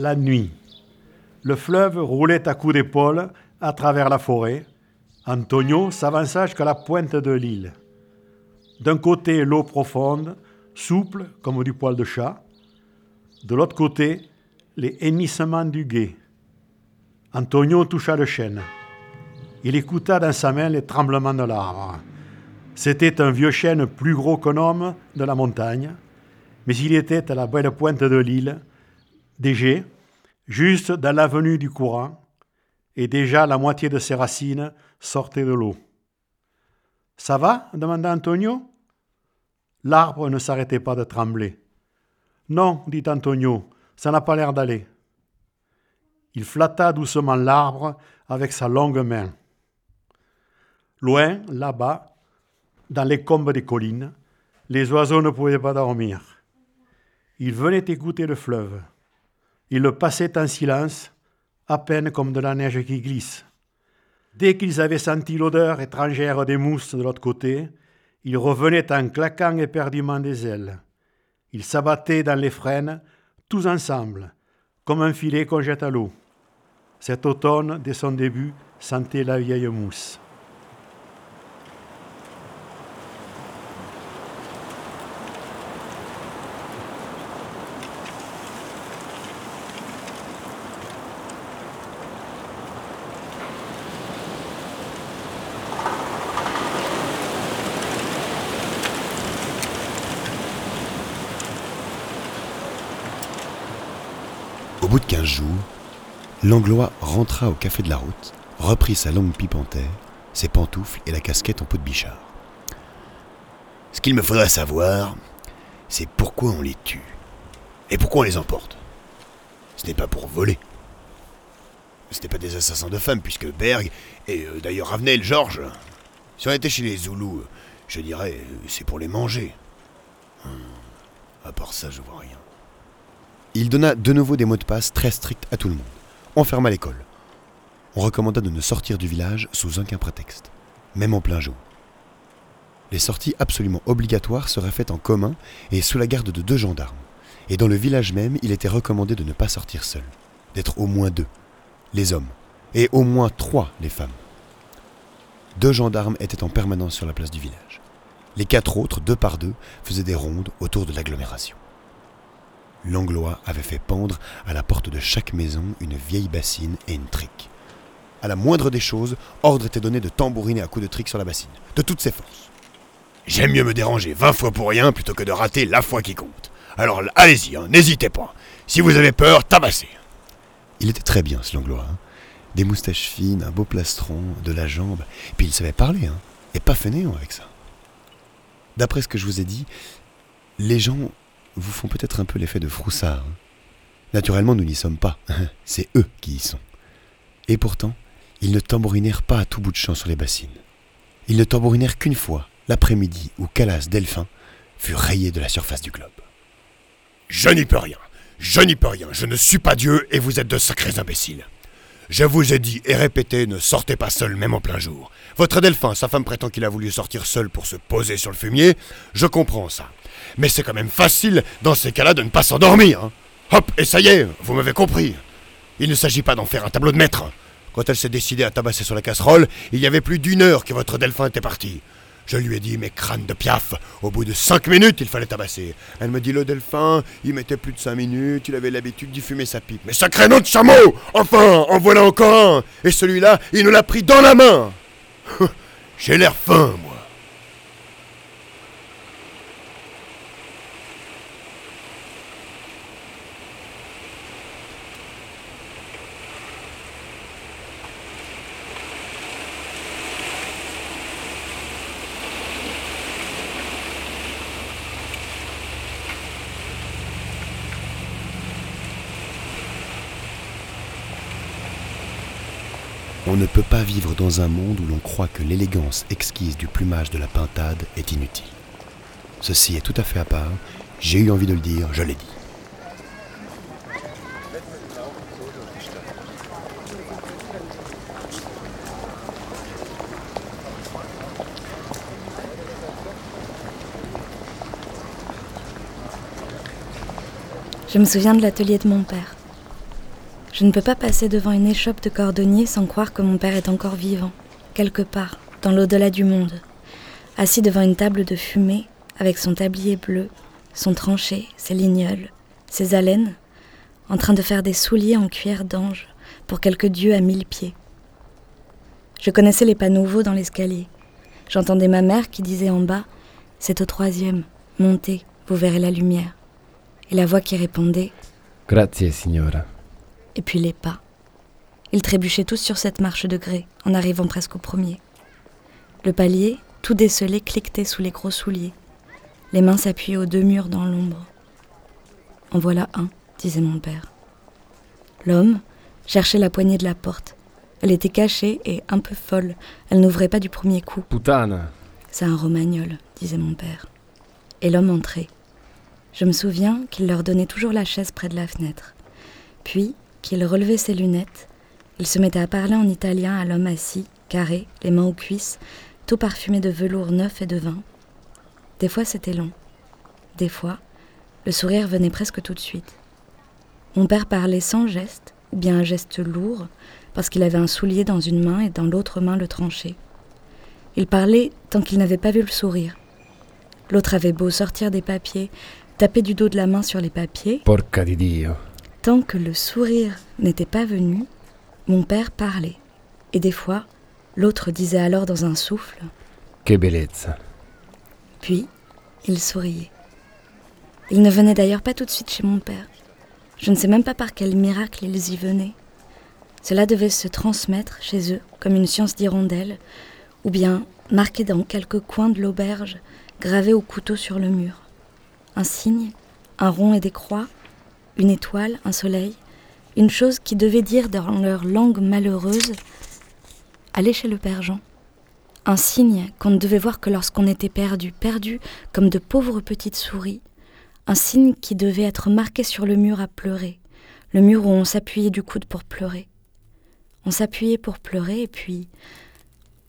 la nuit. Le fleuve roulait à coups d'épaule à travers la forêt. Antonio s'avança jusqu'à la pointe de l'île. D'un côté, l'eau profonde, souple comme du poil de chat. De l'autre côté, les hennissements du guet. Antonio toucha le chêne. Il écouta dans sa main les tremblements de l'arbre. C'était un vieux chêne plus gros qu'un homme de la montagne, mais il était à la belle pointe de l'île, déjà, juste dans l'avenue du courant, et déjà la moitié de ses racines sortaient de l'eau. Ça va? demanda Antonio. L'arbre ne s'arrêtait pas de trembler. Non, dit Antonio, ça n'a pas l'air d'aller. Il flatta doucement l'arbre avec sa longue main. Loin, là-bas, dans les combes des collines, les oiseaux ne pouvaient pas dormir. Ils venaient écouter le fleuve. Ils le passaient en silence, à peine comme de la neige qui glisse. Dès qu'ils avaient senti l'odeur étrangère des mousses de l'autre côté, ils revenaient en claquant éperdument des ailes. Ils s'abattaient dans les frênes, tous ensemble, comme un filet qu'on jette à l'eau. Cet automne, dès son début, sentait la vieille mousse. Bout de quinze jours, Langlois rentra au café de la route, reprit sa longue pipe en terre, ses pantoufles et la casquette en peau de bichard. Ce qu'il me faudrait savoir, c'est pourquoi on les tue. Et pourquoi on les emporte. Ce n'est pas pour voler. Ce n'est pas des assassins de femmes, puisque Berg, et euh, d'ailleurs Ravenel, Georges, si on était chez les Zoulous, je dirais, euh, c'est pour les manger. Hum, À part ça, je vois rien. Il donna de nouveau des mots de passe très stricts à tout le monde. On ferma l'école. On recommanda de ne sortir du village sous aucun prétexte, même en plein jour. Les sorties absolument obligatoires seraient faites en commun et sous la garde de deux gendarmes. Et dans le village même, il était recommandé de ne pas sortir seul, d'être au moins deux, les hommes, et au moins trois, les femmes. Deux gendarmes étaient en permanence sur la place du village. Les quatre autres, deux par deux, faisaient des rondes autour de l'agglomération. Langlois avait fait pendre à la porte de chaque maison une vieille bassine et une trique. À la moindre des choses, ordre était donné de tambouriner à coups de trique sur la bassine, de toutes ses forces. J'aime mieux me déranger vingt fois pour rien plutôt que de rater la fois qui compte. Alors allez-y, hein, n'hésitez pas. Si vous avez peur, tabassez. Il était très bien, ce Langlois. hein. Des moustaches fines, un beau plastron, de la jambe. Puis il savait parler, hein, et pas fainéant avec ça. D'après ce que je vous ai dit, les gens vous font peut-être un peu l'effet de froussard. hein. Naturellement, nous n'y sommes pas. C'est eux qui y sont. Et pourtant, ils ne tambourinèrent pas à tout bout de champ sur les bassines. Ils ne tambourinèrent qu'une fois, l'après-midi où Calas Delphin fut rayé de la surface du globe. Je n'y peux rien. Je n'y peux rien. Je ne suis pas Dieu et vous êtes de sacrés imbéciles. Je vous ai dit et répété, ne sortez pas seul, même en plein jour. Votre Delphin, sa femme prétend qu'il a voulu sortir seul pour se poser sur le fumier. Je comprends ça. Mais c'est quand même facile, dans ces cas-là, de ne pas s'endormir. hein. Hop, et ça y est, vous m'avez compris. Il ne s'agit pas d'en faire un tableau de maître. Quand elle s'est décidée à tabasser sur la casserole, il y avait plus d'une heure que votre Delphin était parti. Je lui ai dit, mais crâne de piaf, au bout de cinq minutes, il fallait tabasser. Elle me dit, le Delphin, il mettait plus de cinq minutes, il avait l'habitude d'y fumer sa pipe. Mais sacré nom de chameau Enfin, en voilà encore un Et celui-là, il nous l'a pris dans la main J'ai l'air fin, moi. On ne peut pas vivre dans un monde où l'on croit que l'élégance exquise du plumage de la pintade est inutile. Ceci est tout à fait à part. J'ai eu envie de le dire, je l'ai dit. Je me souviens de l'atelier de mon père. Je ne peux pas passer devant une échoppe de cordonnier sans croire que mon père est encore vivant, quelque part, dans l'au-delà du monde, assis devant une table de fumée, avec son tablier bleu, son tranché, ses lignoles, ses haleines, en train de faire des souliers en cuir d'ange pour quelque dieu à mille pieds. Je connaissais les pas nouveaux dans l'escalier. J'entendais ma mère qui disait en bas C'est au troisième, montez, vous verrez la lumière. Et la voix qui répondait Grazie, signora. Et puis les pas. Ils trébuchaient tous sur cette marche de grès, en arrivant presque au premier. Le palier, tout décelé, cliquetait sous les gros souliers. Les mains s'appuyaient aux deux murs dans l'ombre. En voilà un, disait mon père. L'homme cherchait la poignée de la porte. Elle était cachée et un peu folle. Elle n'ouvrait pas du premier coup. Putana. C'est un romagnol, disait mon père. Et l'homme entrait. Je me souviens qu'il leur donnait toujours la chaise près de la fenêtre. Puis qu'il relevait ses lunettes. Il se mettait à parler en italien à l'homme assis, carré, les mains aux cuisses, tout parfumé de velours neuf et de vin. Des fois c'était long. Des fois, le sourire venait presque tout de suite. Mon père parlait sans geste, bien un geste lourd, parce qu'il avait un soulier dans une main et dans l'autre main le tranché. Il parlait tant qu'il n'avait pas vu le sourire. L'autre avait beau sortir des papiers, taper du dos de la main sur les papiers. Porca di Dio. Tant que le sourire n'était pas venu, mon père parlait. Et des fois, l'autre disait alors dans un souffle Que bellezza. Puis, il souriait. Il ne venait d'ailleurs pas tout de suite chez mon père. Je ne sais même pas par quel miracle ils y venaient. Cela devait se transmettre chez eux comme une science d'hirondelle, ou bien marqué dans quelques coins de l'auberge, gravé au couteau sur le mur. Un signe, un rond et des croix, une étoile, un soleil, une chose qui devait dire dans leur langue malheureuse Allez chez le Père Jean. Un signe qu'on ne devait voir que lorsqu'on était perdu, perdu comme de pauvres petites souris. Un signe qui devait être marqué sur le mur à pleurer, le mur où on s'appuyait du coude pour pleurer. On s'appuyait pour pleurer et puis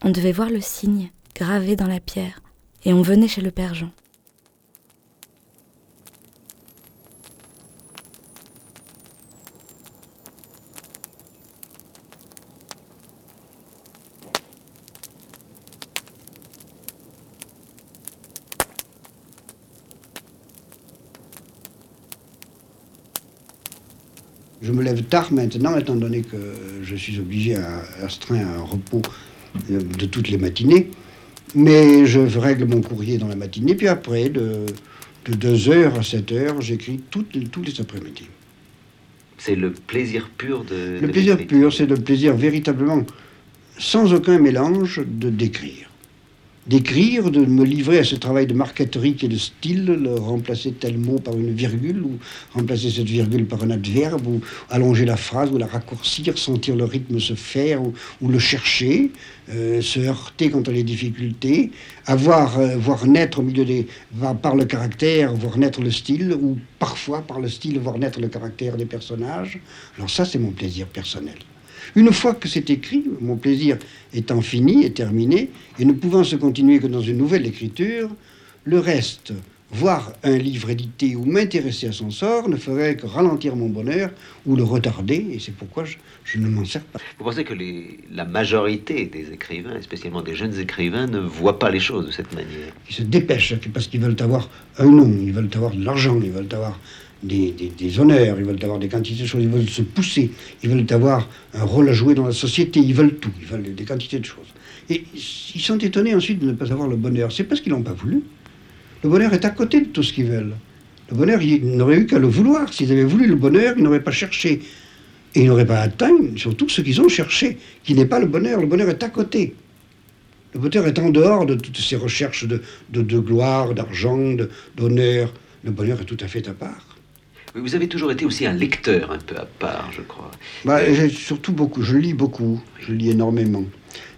on devait voir le signe gravé dans la pierre et on venait chez le Père Jean. Je me lève tard maintenant, étant donné que je suis obligé à astreindre un repos euh, de toutes les matinées. Mais je règle mon courrier dans la matinée, puis après, de, de 2h à 7h, j'écris tous les après-midi. C'est le plaisir pur de... Le de plaisir pur, c'est le plaisir véritablement, sans aucun mélange, de d'écrire. D'écrire, de me livrer à ce travail de marqueterie qui est le style, le remplacer tel mot par une virgule, ou remplacer cette virgule par un adverbe, ou allonger la phrase, ou la raccourcir, sentir le rythme se faire, ou, le chercher, euh, se heurter contre les difficultés, avoir, euh, voir naître au milieu des... par le caractère, voir naître le style, ou parfois par le style, voir naître le caractère des personnages. Alors ça, c'est mon plaisir personnel. Une fois que c'est écrit, mon plaisir étant fini et terminé, et ne pouvant se continuer que dans une nouvelle écriture, le reste, voir un livre édité ou m'intéresser à son sort, ne ferait que ralentir mon bonheur ou le retarder, et c'est pourquoi je, je ne m'en sers pas. Vous pensez que les- la majorité des écrivains, et spécialement des jeunes écrivains, ne voient pas les choses de cette manière? Ils se dépêchent parce qu'ils veulent avoir un nom, ils veulent avoir de l'argent, ils veulent avoir des, honneurs, ils veulent avoir des quantités de choses, ils veulent se pousser, ils veulent avoir un rôle à jouer dans la société, ils veulent tout, ils veulent des quantités de choses. Et ils sont étonnés ensuite de ne pas avoir le bonheur. C'est parce qu'ils n'ont pas voulu. Le bonheur est à côté de tout ce qu'ils veulent. Le bonheur, ils n'auraient eu qu'à le vouloir. S'ils avaient voulu le bonheur, ils n'auraient pas cherché. Et ils n'auraient pas atteint, surtout ce qu'ils ont cherché, qui n'est pas le bonheur. Le bonheur est à côté. Le bonheur est en dehors de toutes ces recherches de, gloire, d'argent, d'honneur. Le bonheur est tout à fait à part. Vous avez toujours été aussi un lecteur un peu à part, je crois. Bah, j'ai surtout beaucoup, je lis beaucoup, je lis énormément.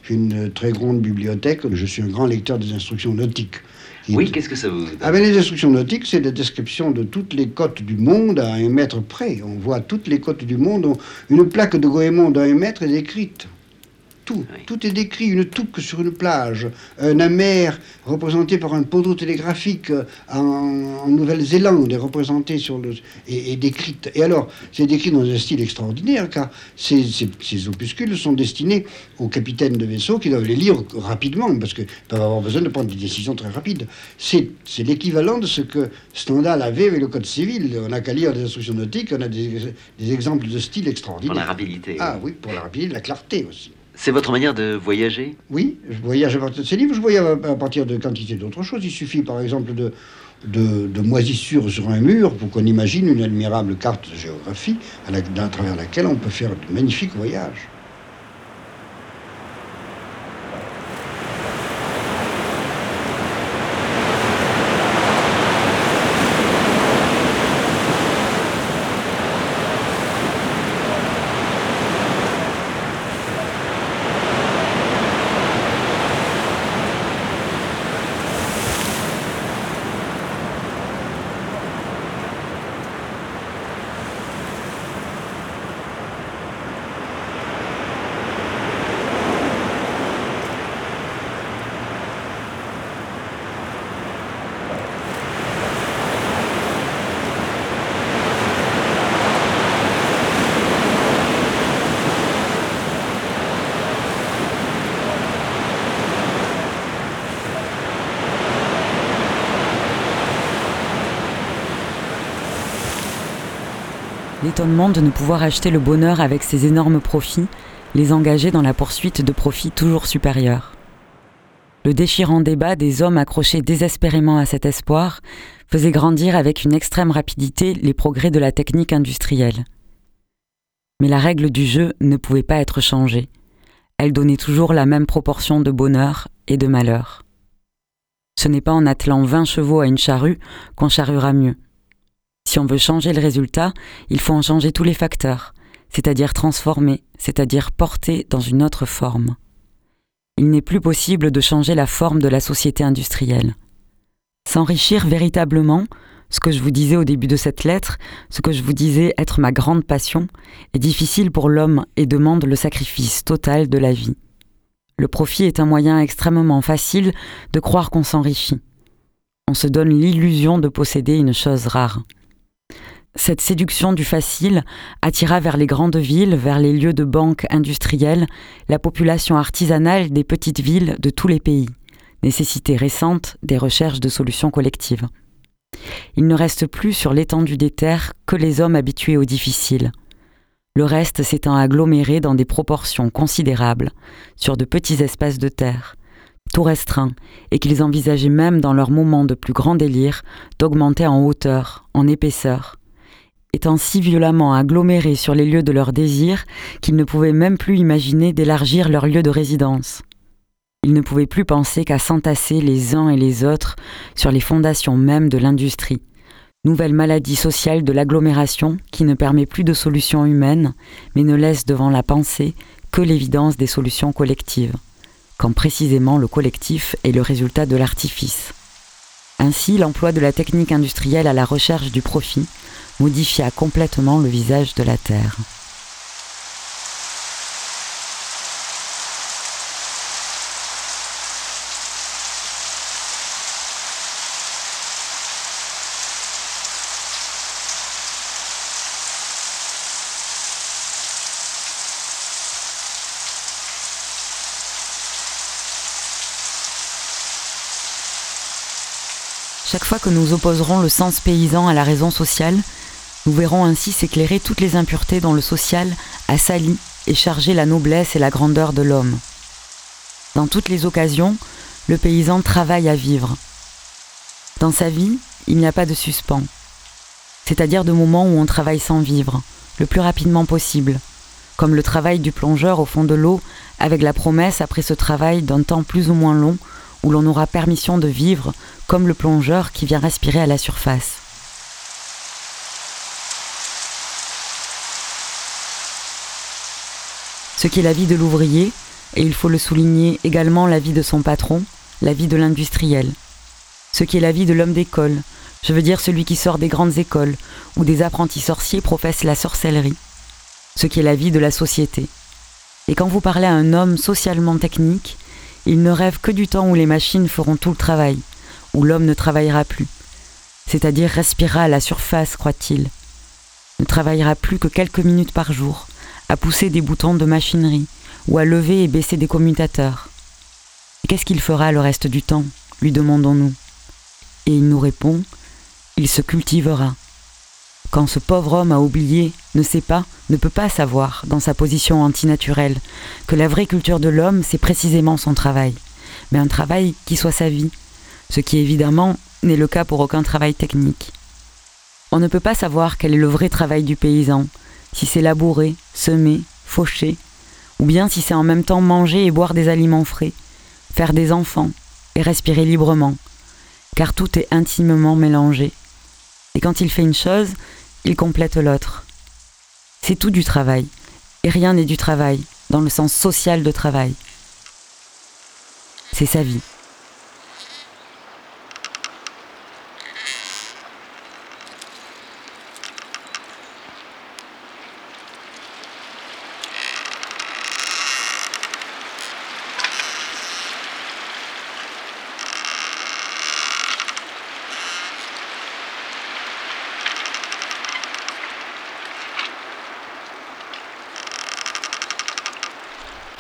J'ai une très grande bibliothèque, je suis un grand lecteur des instructions nautiques. Oui, qu'est-ce que ça vous... Ah ben, les instructions nautiques, c'est la description de toutes les côtes du monde à un mètre près. On voit toutes les côtes du monde. On- Une plaque de Goémon d'un mètre est décrite. Tout, Oui. tout est décrit, une touque sur une plage, un amer représenté par un poteau télégraphique euh, en, en Nouvelle-Zélande est représenté sur le et, et décrite. Et alors, c'est décrit dans un style extraordinaire car ces, ces- ces opuscules sont destinés aux capitaines de vaisseaux qui doivent les lire rapidement parce qu'ils peuvent avoir besoin de prendre des décisions très rapides. C'est l'équivalent de ce que Stendhal avait avec le code civil. On n'a qu'à lire des instructions nautiques, on a des, des exemples de style Pour extraordinaires. la rapidité. Ah oui, pour la rapidité, la clarté aussi. C'est votre manière de voyager? Oui, je voyage à partir de ces livres, je voyage à partir de quantité d'autres choses. Il suffit par exemple de, de, moisissures sur un mur pour qu'on imagine une admirable carte de géographie à travers laquelle on peut faire de magnifiques voyages. De ne pouvoir acheter le bonheur avec ses énormes profits les engageait dans la poursuite de profits toujours supérieurs. Le déchirant débat des hommes accrochés désespérément à cet espoir faisait grandir avec une extrême rapidité les progrès de la technique industrielle. Mais la règle du jeu ne pouvait pas être changée. Elle donnait toujours la même proportion de bonheur et de malheur. Ce n'est pas en attelant 20 chevaux à une charrue qu'on charruera mieux. Si on veut changer le résultat, il faut en changer tous les facteurs, c'est-à-dire transformer, c'est-à-dire porter dans une autre forme. Il n'est plus possible de changer la forme de la société industrielle. S'enrichir véritablement, ce que je vous disais au début de cette lettre, ce que je vous disais être ma grande passion, est difficile pour l'homme et demande le sacrifice total de la vie. Le profit est un moyen extrêmement facile de croire qu'on s'enrichit. On se donne l'illusion de posséder une chose rare. Cette séduction du facile attira vers les grandes villes, vers les lieux de banques industrielles, la population artisanale des petites villes de tous les pays, nécessité récente des recherches de solutions collectives. Il ne reste plus sur l'étendue des terres que les hommes habitués au difficile. Le reste s'étant aggloméré dans des proportions considérables, sur de petits espaces de terre, tout restreints, et qu'ils envisageaient même dans leurs moments de plus grand délire d'augmenter en hauteur, en épaisseur, étant si violemment agglomérés sur les lieux de leur désir qu'ils ne pouvaient même plus imaginer d'élargir leur lieu de résidence. Ils ne pouvaient plus penser qu'à s'entasser les uns et les autres sur les fondations mêmes de l'industrie, nouvelle maladie sociale de l'agglomération qui ne permet plus de solutions humaines, mais ne laisse devant la pensée que l'évidence des solutions collectives, quand précisément le collectif est le résultat de l'artifice. Ainsi, l'emploi de la technique industrielle à la recherche du profit modifia complètement le visage de la Terre. Chaque fois que nous opposerons le sens paysan à la raison sociale, nous verrons ainsi s'éclairer toutes les impuretés dont le social a sali et chargé la noblesse et la grandeur de l'homme. Dans toutes les occasions, le paysan travaille à vivre. Dans sa vie, il n'y a pas de suspens, c'est-à-dire de moments où on travaille sans vivre, le plus rapidement possible, comme le travail du plongeur au fond de l'eau, avec la promesse après ce travail d'un temps plus ou moins long où l'on aura permission de vivre comme le plongeur qui vient respirer à la surface. Ce qui est la vie de l'ouvrier, et il faut le souligner également la vie de son patron, la vie de l'industriel. Ce qui est la vie de l'homme d'école, je veux dire celui qui sort des grandes écoles, où des apprentis sorciers professent la sorcellerie. Ce qui est la vie de la société. Et quand vous parlez à un homme socialement technique, il ne rêve que du temps où les machines feront tout le travail, où l'homme ne travaillera plus, c'est-à-dire respirera à la surface, croit-il, ne travaillera plus que quelques minutes par jour, à pousser des boutons de machinerie, ou à lever et baisser des commutateurs. Qu'est-ce qu'il fera le reste du temps lui demandons-nous? Et il nous répond, il se cultivera. Quand ce pauvre homme a oublié, ne sait pas, ne peut pas savoir, dans sa position antinaturelle, que la vraie culture de l'homme, c'est précisément son travail, mais un travail qui soit sa vie, ce qui évidemment n'est le cas pour aucun travail technique. On ne peut pas savoir quel est le vrai travail du paysan, si c'est labourer, semer, faucher, ou bien si c'est en même temps manger et boire des aliments frais, faire des enfants et respirer librement, car tout est intimement mélangé. Et quand il fait une chose, il complète l'autre. C'est tout du travail, et rien n'est du travail, dans le sens social de travail. C'est sa vie.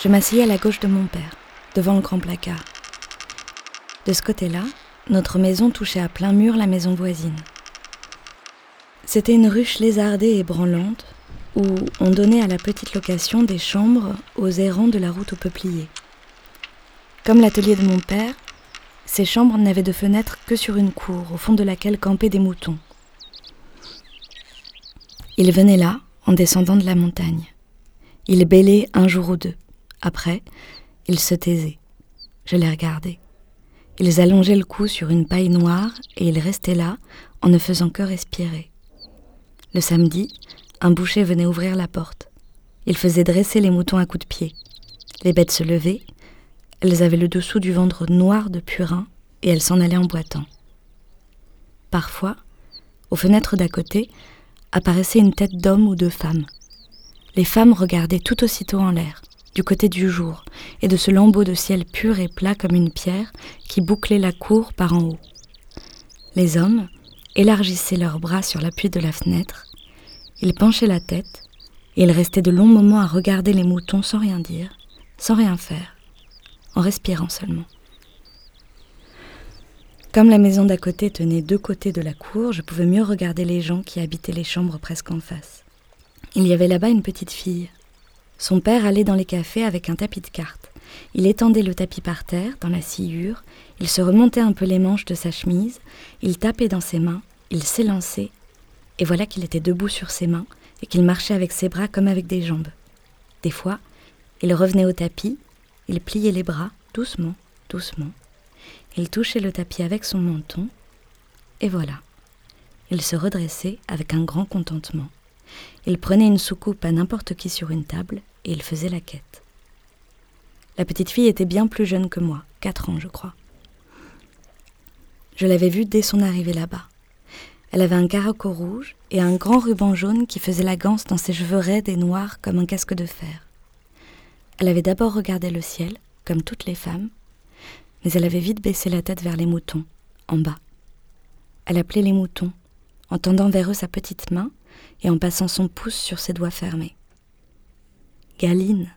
Je m'asseyais à la gauche de mon père, devant le grand placard. De ce côté-là, notre maison touchait à plein mur la maison voisine. C'était une ruche lézardée et branlante, où on donnait à la petite location des chambres aux errants de la route aux peupliers. Comme l'atelier de mon père, ces chambres n'avaient de fenêtres que sur une cour, au fond de laquelle campaient des moutons. Ils venaient là, en descendant de la montagne. Ils bêlaient un jour ou deux. Après, ils se taisaient. Je les regardais. Ils allongeaient le cou sur une paille noire et ils restaient là en ne faisant que respirer. Le samedi, un boucher venait ouvrir la porte. Il faisait dresser les moutons à coups de pied. Les bêtes se levaient. Elles avaient le dessous du ventre noir de purin et elles s'en allaient en boitant. Parfois, aux fenêtres d'à côté, apparaissait une tête d'homme ou de femme. Les femmes regardaient tout aussitôt en l'air du côté du jour, et de ce lambeau de ciel pur et plat comme une pierre qui bouclait la cour par en haut. Les hommes élargissaient leurs bras sur l'appui de la fenêtre, ils penchaient la tête, et ils restaient de longs moments à regarder les moutons sans rien dire, sans rien faire, en respirant seulement. Comme la maison d'à côté tenait deux côtés de la cour, je pouvais mieux regarder les gens qui habitaient les chambres presque en face. Il y avait là-bas une petite fille, son père allait dans les cafés avec un tapis de cartes. Il étendait le tapis par terre, dans la sciure, il se remontait un peu les manches de sa chemise, il tapait dans ses mains, il s'élançait, et voilà qu'il était debout sur ses mains et qu'il marchait avec ses bras comme avec des jambes. Des fois, il revenait au tapis, il pliait les bras, doucement, doucement. Il touchait le tapis avec son menton, et voilà. Il se redressait avec un grand contentement. Il prenait une soucoupe à n'importe qui sur une table et il faisait la quête. La petite fille était bien plus jeune que moi, quatre ans je crois. Je l'avais vue dès son arrivée là-bas. Elle avait un caraco rouge et un grand ruban jaune qui faisait la ganse dans ses cheveux raides et noirs comme un casque de fer. Elle avait d'abord regardé le ciel, comme toutes les femmes, mais elle avait vite baissé la tête vers les moutons, en bas. Elle appelait les moutons, en tendant vers eux sa petite main et en passant son pouce sur ses doigts fermés. Galine,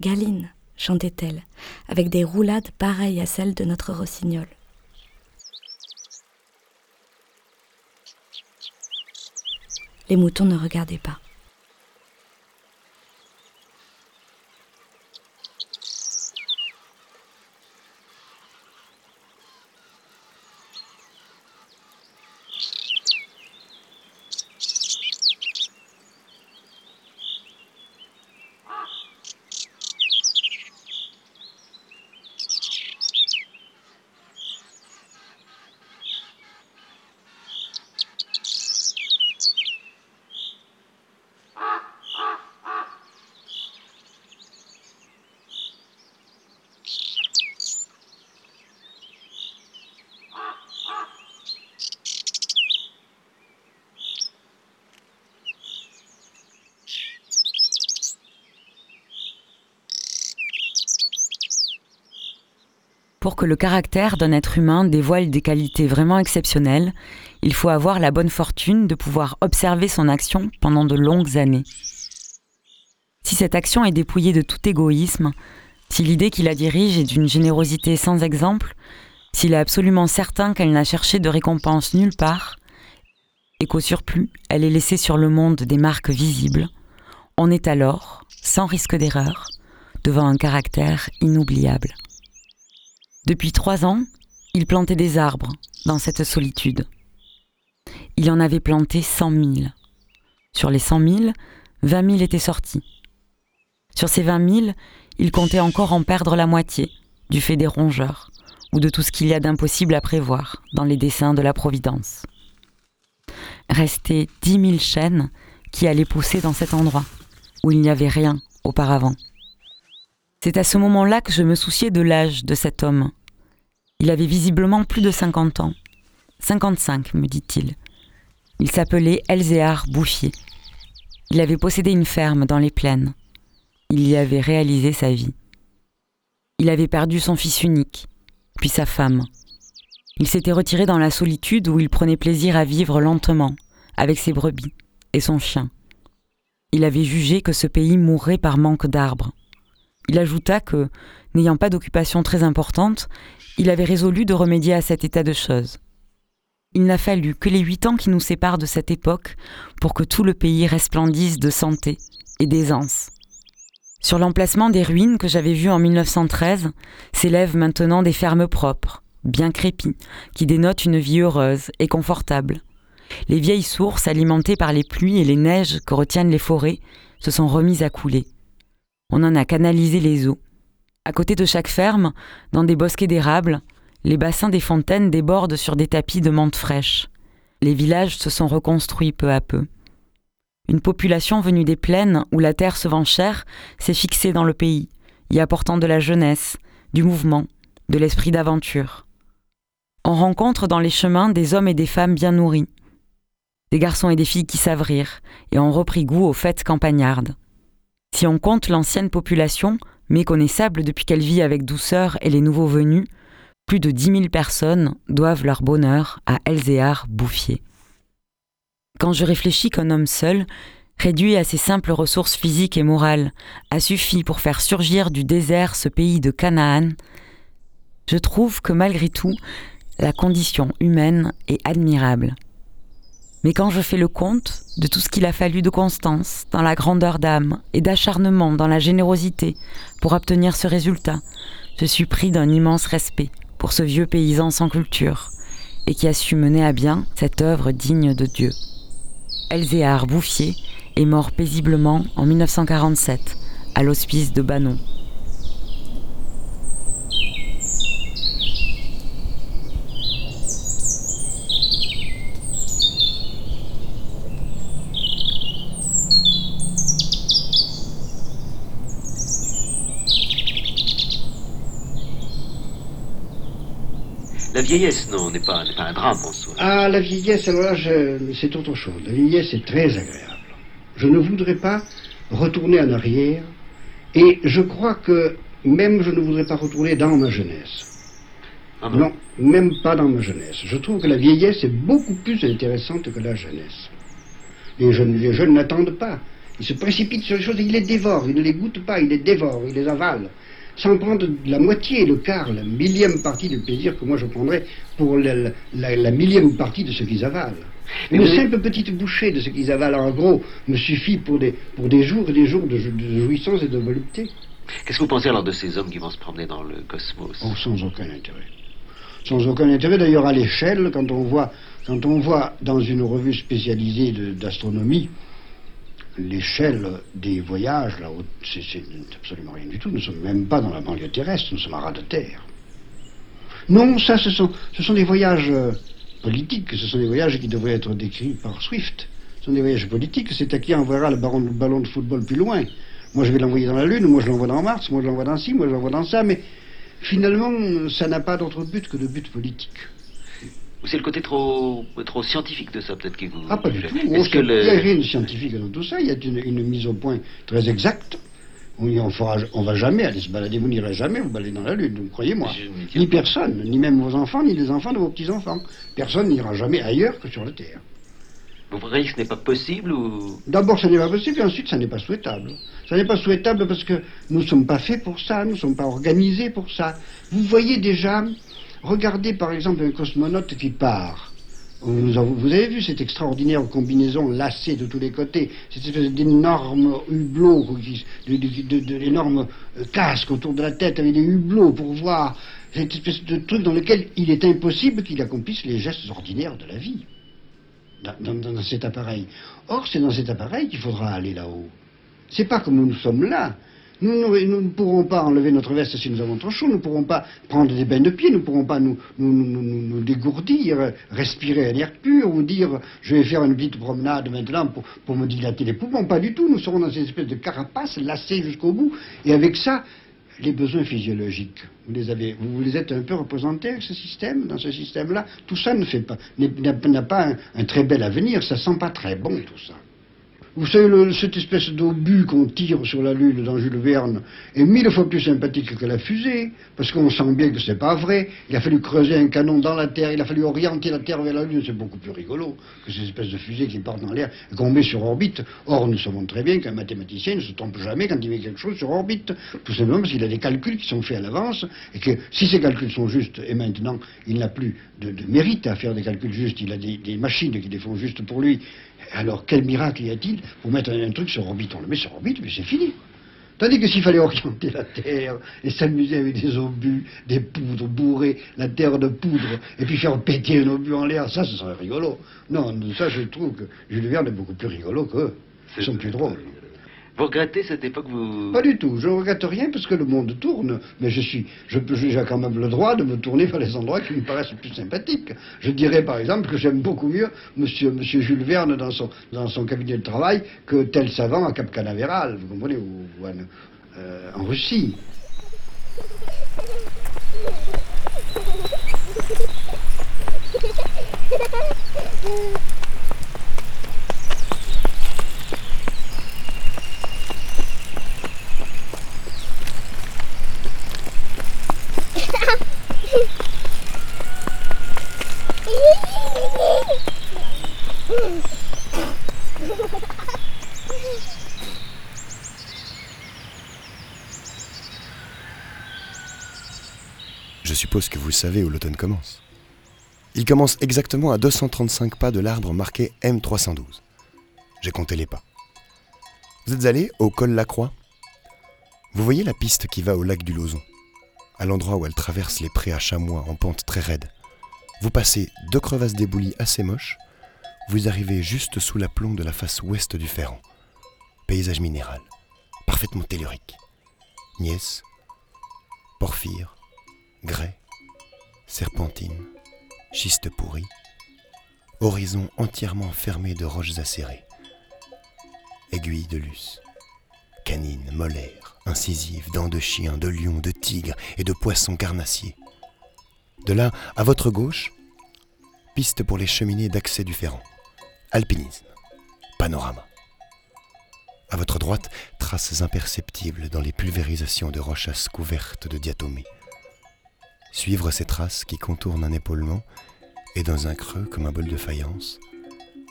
Galine, chantait-elle, avec des roulades pareilles à celles de notre rossignol. Les moutons ne regardaient pas. Pour que le caractère d'un être humain dévoile des qualités vraiment exceptionnelles, il faut avoir la bonne fortune de pouvoir observer son action pendant de longues années. Si cette action est dépouillée de tout égoïsme, si l'idée qui la dirige est d'une générosité sans exemple, s'il est absolument certain qu'elle n'a cherché de récompense nulle part, et qu'au surplus, elle est laissée sur le monde des marques visibles, on est alors, sans risque d'erreur, devant un caractère inoubliable. Depuis trois ans, il plantait des arbres dans cette solitude. Il en avait planté cent mille. Sur les cent mille, vingt mille étaient sortis. Sur ces vingt mille, il comptait encore en perdre la moitié, du fait des rongeurs, ou de tout ce qu'il y a d'impossible à prévoir dans les dessins de la Providence. Restaient dix mille chênes qui allaient pousser dans cet endroit, où il n'y avait rien auparavant. C'est à ce moment-là que je me souciais de l'âge de cet homme. Il avait visiblement plus de cinquante ans. Cinquante-cinq, me dit-il. Il s'appelait Elzéar Bouffier. Il avait possédé une ferme dans les plaines. Il y avait réalisé sa vie. Il avait perdu son fils unique, puis sa femme. Il s'était retiré dans la solitude où il prenait plaisir à vivre lentement, avec ses brebis et son chien. Il avait jugé que ce pays mourrait par manque d'arbres. Il ajouta que, n'ayant pas d'occupation très importante, il avait résolu de remédier à cet état de choses. Il n'a fallu que les huit ans qui nous séparent de cette époque pour que tout le pays resplendisse de santé et d'aisance. Sur l'emplacement des ruines que j'avais vues en 1913 s'élèvent maintenant des fermes propres, bien crépies, qui dénotent une vie heureuse et confortable. Les vieilles sources alimentées par les pluies et les neiges que retiennent les forêts se sont remises à couler. On en a canalisé les eaux. À côté de chaque ferme, dans des bosquets d'érables, les bassins des fontaines débordent sur des tapis de menthe fraîche. Les villages se sont reconstruits peu à peu. Une population venue des plaines où la terre se vend chère s'est fixée dans le pays, y apportant de la jeunesse, du mouvement, de l'esprit d'aventure. On rencontre dans les chemins des hommes et des femmes bien nourris, des garçons et des filles qui savent rire et ont repris goût aux fêtes campagnardes. Si on compte l'ancienne population, méconnaissable depuis qu'elle vit avec douceur et les nouveaux venus, plus de dix mille personnes doivent leur bonheur à Elzéar Bouffier. Quand je réfléchis qu'un homme seul, réduit à ses simples ressources physiques et morales, a suffi pour faire surgir du désert ce pays de Canaan, je trouve que malgré tout, la condition humaine est admirable. Mais quand je fais le compte de tout ce qu'il a fallu de constance dans la grandeur d'âme et d'acharnement dans la générosité pour obtenir ce résultat, je suis pris d'un immense respect pour ce vieux paysan sans culture et qui a su mener à bien cette œuvre digne de Dieu. Elzéar Bouffier est mort paisiblement en 1947 à l'hospice de Banon. La vieillesse, non, n'est pas, n'est pas un drame en soi. Ah, la vieillesse, alors là, c'est autre chose. La vieillesse est très agréable. Je ne voudrais pas retourner en arrière, et je crois que même je ne voudrais pas retourner dans ma jeunesse. Ah Non, même pas dans ma jeunesse. Je trouve que la vieillesse est beaucoup plus intéressante que la jeunesse. Les jeunes, les jeunes n'attendent pas. Ils se précipitent sur les choses et ils les dévorent. Ils ne les goûtent pas, ils les dévorent, ils les avalent. Sans prendre la moitié, le quart, la millième partie du plaisir que moi je prendrais pour la, la- la- la millième partie de ce qu'ils avalent. Mais Une simple petite bouchée de ce qu'ils avalent, en gros, me suffit pour des, pour des jours et des jours de, jou- de jouissance et de volupté. Qu'est-ce que vous pensez alors de ces hommes qui vont se promener dans le cosmos? Oh, sans aucun intérêt. Sans aucun intérêt, d'ailleurs, à l'échelle, quand on voit, quand on voit dans une revue spécialisée d'astronomie l'échelle des voyages, là, c'est absolument rien du tout. Nous ne sommes même pas dans la banlieue terrestre, nous sommes à ras de terre. Non, ça, ce sont, ce sont des voyages euh, politiques, ce sont des voyages qui devraient être décrits par Swift. Ce sont des voyages politiques, c'est à qui enverra le, le ballon de football plus loin. Moi, je vais l'envoyer dans la Lune, moi, je l'envoie dans Mars, moi, je l'envoie dans ci, moi, je l'envoie dans ça, mais finalement, ça n'a pas d'autre but que de but politique. Ou c'est le côté trop, trop scientifique de ça, peut-être, qui vous. Ah, pas du tout. Est-ce Oh, que Il n'y a rien de scientifique dans tout ça. Il y a une, une mise au point très exacte Oui, on on va jamais aller se balader. Vous n'irez jamais vous balader dans la Lune, croyez-moi. Ni personne, ni même vos enfants, ni les enfants de vos petits-enfants. Personne n'ira jamais ailleurs que sur la Terre. Vous croyez que ce n'est pas possible ou... D'abord, ce n'est pas possible, et ensuite, ça n'est pas souhaitable. Ça n'est pas souhaitable parce que nous ne sommes pas faits pour ça, nous ne sommes pas organisés pour ça. Vous voyez déjà, regardez par exemple un cosmonaute qui part. Vous avez vu cette extraordinaire combinaison lacée de tous les côtés, cette espèce d'énorme hublot, de, l'énorme euh, casque autour de la tête avec des hublots pour voir, cette espèce de truc dans lequel il est impossible qu'il accomplisse les gestes ordinaires de la vie dans cet appareil. Or, c'est dans cet appareil qu'il faudra aller là-haut. C'est pas comme nous sommes là. Nous, ne pourrons pas enlever notre veste si nous avons trop chaud, nous ne pourrons pas prendre des bains de pied, nous ne pourrons pas nous, dégourdir, respirer un air pur ou dire je vais faire une petite promenade maintenant pour, me dilater les poumons. Pas du tout, nous serons dans cette espèce de carapace lacée jusqu'au bout et avec ça, les besoins physiologiques. Vous les avez, vous les êtes un peu représentés avec ce système, dans ce système-là. Tout ça ne fait pas, n'a pas un, très bel avenir. Ça sent pas très bon tout ça. Vous savez, cette espèce d'obus qu'on tire sur la Lune dans Jules Verne est mille fois plus sympathique que la fusée, parce qu'on sent bien que c'est pas vrai. Il a fallu creuser un canon dans la Terre, il a fallu orienter la Terre vers la Lune. C'est beaucoup plus rigolo que ces espèces de fusées qui partent dans l'air et qu'on met sur orbite. Or, nous savons très bien qu'un mathématicien ne se trompe jamais quand il met quelque chose sur orbite. Tout simplement parce qu'il a des calculs qui sont faits à l'avance et que si ces calculs sont justes, et maintenant il n'a plus de, mérite à faire des calculs justes, il a des, des machines qui les font justes pour lui. Alors quel miracle y a-t-il pour mettre un, truc sur orbite? On le met sur orbite, mais c'est fini. Tandis que s'il fallait orienter la Terre et s'amuser avec des obus, des poudres, bourrer la Terre de poudre et puis faire péter un obus en l'air, ça, ce serait rigolo. Non, ça, je trouve que Jules Verne est beaucoup plus rigolo qu'eux. Ils sont plus drôles. Vous regrettez cette époque vous... Pas du tout. Je ne regrette rien parce que le monde tourne. Mais je suis, je peux, j'ai quand même le droit de me tourner vers les endroits qui me paraissent plus sympathiques. Je dirais par exemple que j'aime beaucoup mieux Monsieur, Monsieur Jules Verne dans son, dans son cabinet de travail que tel savant à Cap Canaveral, vous comprenez, ou, ou en, euh, en Russie. suppose que vous savez où l'automne commence. Il commence exactement à 235 pas de l'arbre marqué M312. J'ai compté les pas. Vous êtes allé au col Lacroix? Vous voyez la piste qui va au lac du Lozon, à l'endroit où elle traverse les prés à chamois en pente très raide. Vous passez deux crevasses d'éboulis assez moches, vous arrivez juste sous l'aplomb de la face ouest du Ferrand. Paysage minéral, parfaitement tellurique. Nièce, porphyre, grès, serpentine, schiste pourri, horizon entièrement fermé de roches acérées, aiguilles de luce, canines, molaires, incisives, dents de chien, de lion, de tigre et de poissons carnassiers. De là, à votre gauche, piste pour les cheminées d'accès du Ferrand, alpinisme, panorama. À votre droite, traces imperceptibles dans les pulvérisations de rochasses couvertes de diatomées suivre ces traces qui contournent un épaulement et dans un creux comme un bol de faïence,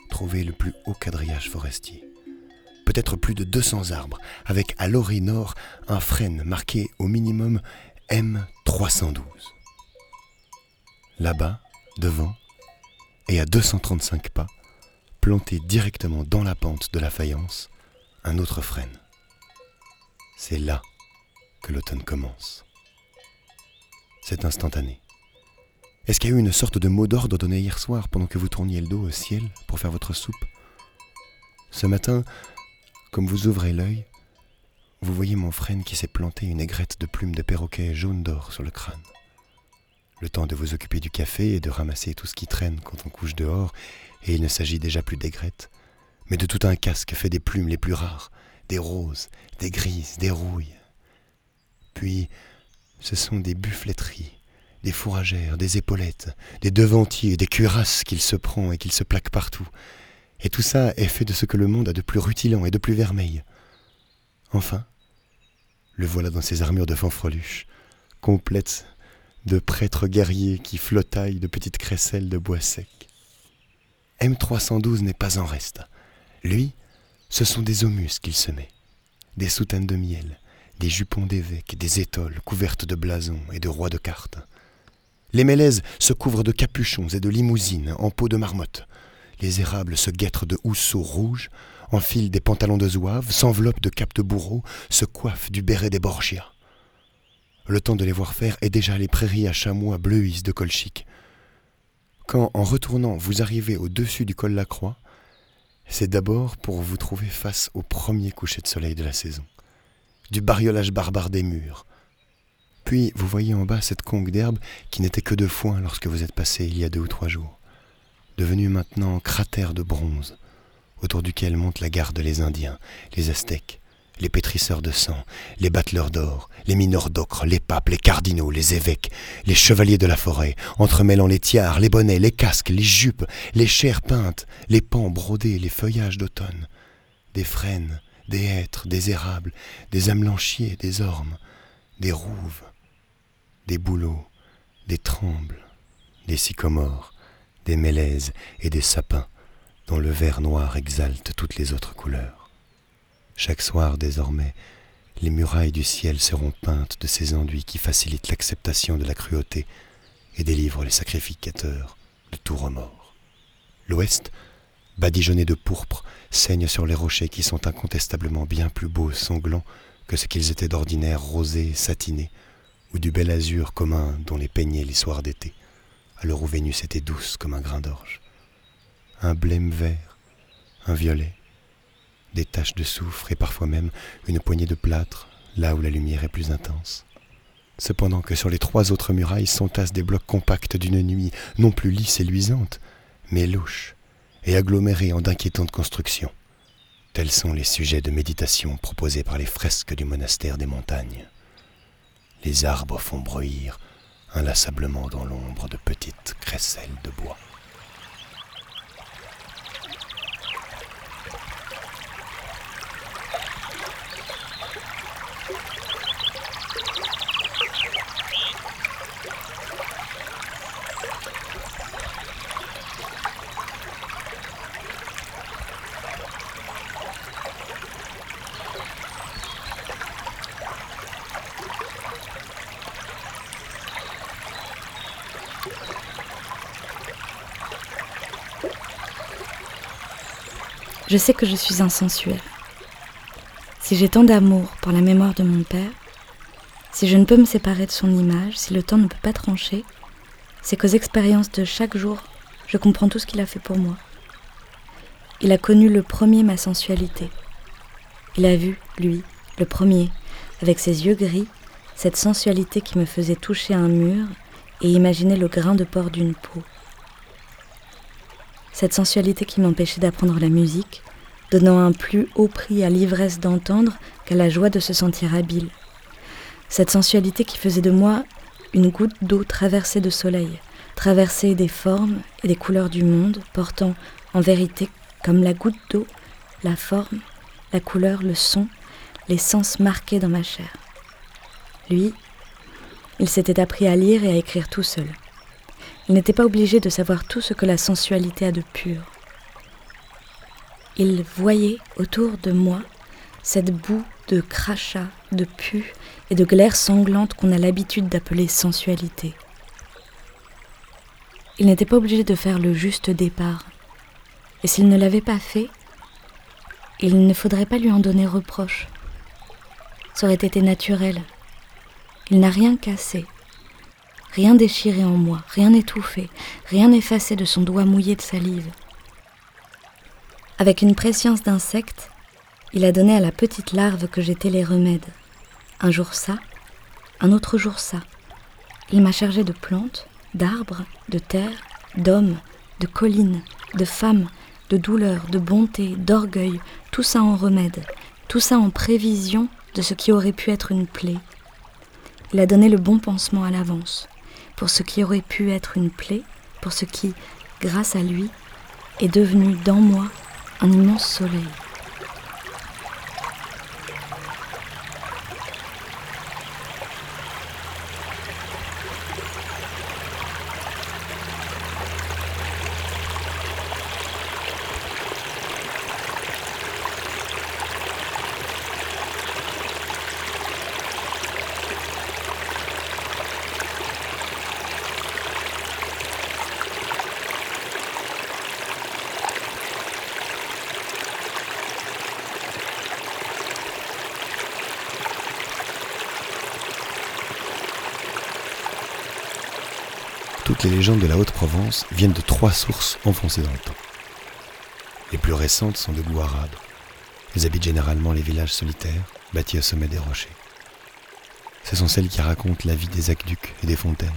trouver le plus haut quadrillage forestier. Peut-être plus de 200 arbres, avec à l'orée nord un frêne marqué au minimum M312. Là-bas, devant, et à 235 pas, planté directement dans la pente de la faïence, un autre frêne. C'est là que l'automne commence. C'est instantané. Est-ce qu'il y a eu une sorte de mot d'ordre donné hier soir pendant que vous tourniez le dos au ciel pour faire votre soupe? Ce matin, comme vous ouvrez l'œil, vous voyez mon frêne qui s'est planté une aigrette de plumes de perroquet jaune d'or sur le crâne. Le temps de vous occuper du café et de ramasser tout ce qui traîne quand on couche dehors, et il ne s'agit déjà plus d'aigrette, mais de tout un casque fait des plumes les plus rares, des roses, des grises, des rouilles. Puis, ce sont des buffletteries, des fourragères, des épaulettes, des devantiers, des cuirasses qu'il se prend et qu'il se plaque partout. Et tout ça est fait de ce que le monde a de plus rutilant et de plus vermeil. Enfin, Le voilà dans ses armures de fanfreluche, complètes de prêtres guerriers qui flottaillent de petites crécelles de bois sec. M312 n'est pas en reste. Lui, ce sont des homus qu'il se met, des soutanes de miel, des jupons d'évêques, des étoiles couvertes de blasons et de rois de cartes. Les mélèzes se couvrent de capuchons et de limousines en peau de marmotte. Les érables se guettent de housseaux rouges, enfilent des pantalons de zouave, s'enveloppent de capes de bourreau, se coiffent du béret des Borgia. Le temps de les voir faire est déjà les prairies à chamois bleuissent de colchique. Quand, en retournant, vous arrivez au-dessus du col Lacroix, c'est d'abord pour vous trouver face au premier coucher de soleil de la saison, du bariolage barbare des murs. Puis vous voyez en bas cette conque d'herbe qui n'était que de foin lorsque vous êtes passé il y a deux ou trois jours, devenue maintenant cratère de bronze, autour duquel monte la garde les Indiens, les Aztèques, les pétrisseurs de sang, les battleurs d'or, les mineurs d'ocre, les papes, les cardinaux, les évêques, les chevaliers de la forêt, entremêlant les tiares, les bonnets, les casques, les jupes, les chairs peintes, les pans brodés, les feuillages d'automne, des frênes, des hêtres, des érables, des amelanchiers, des ormes, des rouves, des bouleaux, des trembles, des sycomores, des mélèzes et des sapins, dont le vert noir exalte toutes les autres couleurs. Chaque soir désormais, les murailles du ciel seront peintes de ces enduits qui facilitent l'acceptation de la cruauté et délivrent les sacrificateurs de tout remords. L'ouest, badigeonné de pourpre, saigne sur les rochers qui sont incontestablement bien plus beaux sanglants que ce qu'ils étaient d'ordinaire rosés, satinés, ou du bel azur commun dont les peignaient les soirs d'été, à l'heure où Vénus était douce comme un grain d'orge. Un blême vert, un violet, des taches de soufre et parfois même une poignée de plâtre, là où la lumière est plus intense. Cependant que sur les trois autres murailles s'entassent des blocs compacts d'une nuit non plus lisse et luisante, mais louche et agglomérée en d'inquiétantes constructions. Tels sont les sujets de méditation proposés par les fresques du monastère des montagnes. Les arbres font bruire inlassablement dans l'ombre de petites crécelles de bois. Je sais que je suis insensuelle. Si j'ai tant d'amour pour la mémoire de mon père, si je ne peux me séparer de son image, si le temps ne peut pas trancher, c'est qu'aux expériences de chaque jour, je comprends tout ce qu'il a fait pour moi. Il a connu le premier ma sensualité. Il a vu, lui, le premier, avec ses yeux gris, cette sensualité qui me faisait toucher un mur et imaginer le grain de porc d'une peau cette sensualité qui m'empêchait d'apprendre la musique, donnant un plus haut prix à l'ivresse d'entendre qu'à la joie de se sentir habile. Cette sensualité qui faisait de moi une goutte d'eau traversée de soleil, traversée des formes et des couleurs du monde, portant en vérité comme la goutte d'eau la forme, la couleur, le son, les sens marqués dans ma chair. Lui, il s'était appris à lire et à écrire tout seul. Il n'était pas obligé de savoir tout ce que la sensualité a de pur. Il voyait autour de moi cette boue de crachats, de pu et de glaire sanglante qu'on a l'habitude d'appeler sensualité. Il n'était pas obligé de faire le juste départ. Et s'il ne l'avait pas fait, il ne faudrait pas lui en donner reproche. Ça aurait été naturel. Il n'a rien cassé rien déchiré en moi, rien étouffé, rien effacé de son doigt mouillé de salive. Avec une préscience d'insecte, il a donné à la petite larve que j'étais les remèdes. Un jour ça, un autre jour ça. Il m'a chargé de plantes, d'arbres, de terre, d'hommes, de collines, de femmes, de douleurs, de bonté, d'orgueil, tout ça en remède, tout ça en prévision de ce qui aurait pu être une plaie. Il a donné le bon pansement à l'avance pour ce qui aurait pu être une plaie, pour ce qui, grâce à lui, est devenu dans moi un immense soleil. De la Haute-Provence viennent de trois sources enfoncées dans le temps. Les plus récentes sont de goût arabe. Elles habitent généralement les villages solitaires, bâtis au sommet des rochers. Ce sont celles qui racontent la vie des aqueducs et des fontaines.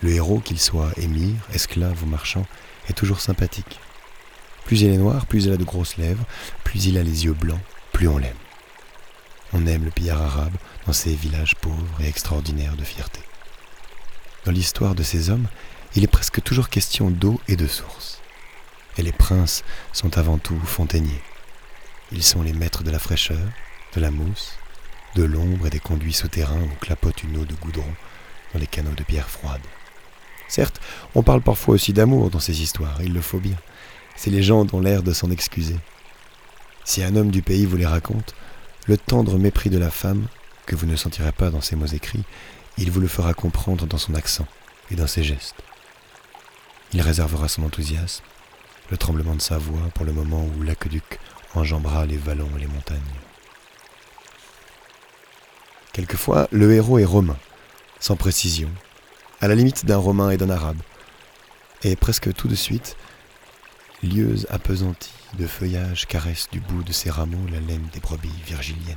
Le héros, qu'il soit émir, esclave ou marchand, est toujours sympathique. Plus il est noir, plus il a de grosses lèvres, plus il a les yeux blancs, plus on l'aime. On aime le pillard arabe dans ces villages pauvres et extraordinaires de fierté. Dans l'histoire de ces hommes, il est presque toujours question d'eau et de source. Et les princes sont avant tout fontainiers. Ils sont les maîtres de la fraîcheur, de la mousse, de l'ombre et des conduits souterrains où clapote une eau de goudron dans les canaux de pierre froide. Certes, on parle parfois aussi d'amour dans ces histoires, il le faut bien. Ces légendes ont l'air de s'en excuser. Si un homme du pays vous les raconte, le tendre mépris de la femme, que vous ne sentirez pas dans ses mots écrits, il vous le fera comprendre dans son accent et dans ses gestes. Il réservera son enthousiasme, le tremblement de sa voix pour le moment où l'aqueduc enjambera les vallons et les montagnes. Quelquefois, le héros est romain, sans précision, à la limite d'un romain et d'un arabe. Et presque tout de suite, lieuse appesantie de feuillage caresse du bout de ses rameaux la laine des brebis virgiliennes.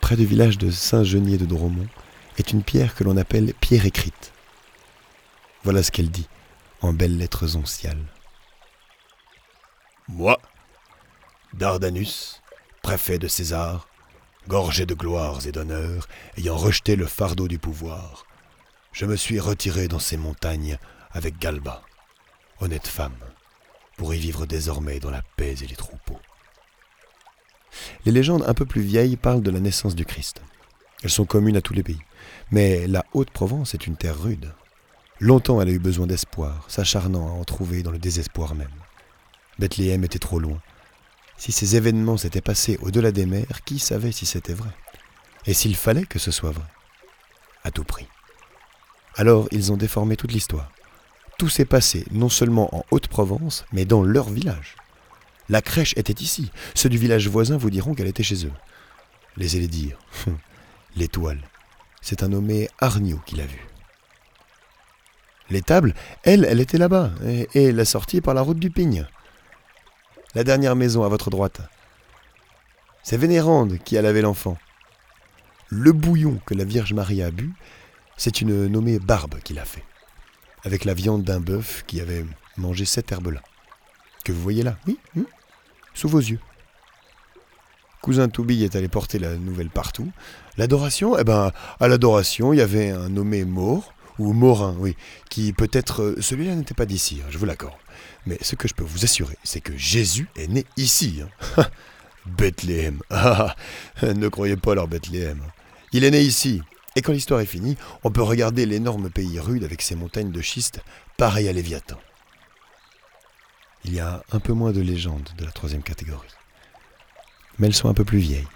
Près du village de Saint-Genier de Dromont est une pierre que l'on appelle pierre écrite. Voilà ce qu'elle dit, en belles lettres onciales. Moi, Dardanus, préfet de César, gorgé de gloires et d'honneurs, ayant rejeté le fardeau du pouvoir, je me suis retiré dans ces montagnes avec Galba, honnête femme, pour y vivre désormais dans la paix et les troupeaux. Les légendes un peu plus vieilles parlent de la naissance du Christ. Elles sont communes à tous les pays. Mais la Haute-Provence est une terre rude. Longtemps elle a eu besoin d'espoir, s'acharnant à en trouver dans le désespoir même. Bethléem était trop loin. Si ces événements s'étaient passés au-delà des mers, qui savait si c'était vrai? Et s'il fallait que ce soit vrai? À tout prix. Alors ils ont déformé toute l'histoire. Tout s'est passé non seulement en Haute-Provence, mais dans leur village. La crèche était ici. Ceux du village voisin vous diront qu'elle était chez eux. Laissez-les dire. L'étoile. C'est un nommé Arnaud qui l'a vue. L'étable, elle, elle était là-bas, et, et la sortie par la route du Pigne. La dernière maison à votre droite. C'est Vénérande qui a lavé l'enfant. Le bouillon que la Vierge Marie a bu, c'est une nommée Barbe qui l'a fait, avec la viande d'un bœuf qui avait mangé cette herbe-là. Que vous voyez là, oui, hmm, sous vos yeux. Cousin Toubi est allé porter la nouvelle partout. L'adoration, eh ben, à l'adoration, il y avait un nommé mort, ou Morin, oui, qui peut-être. euh, Celui-là n'était pas d'ici, hein, je vous l'accorde. Mais ce que je peux vous assurer, c'est que Jésus est né ici. hein. Bethléem. Ne croyez pas leur Bethléem. Il est né ici. Et quand l'histoire est finie, on peut regarder l'énorme pays rude avec ses montagnes de schiste, pareil à Léviathan. Il y a un peu moins de légendes de la troisième catégorie. Mais elles sont un peu plus vieilles.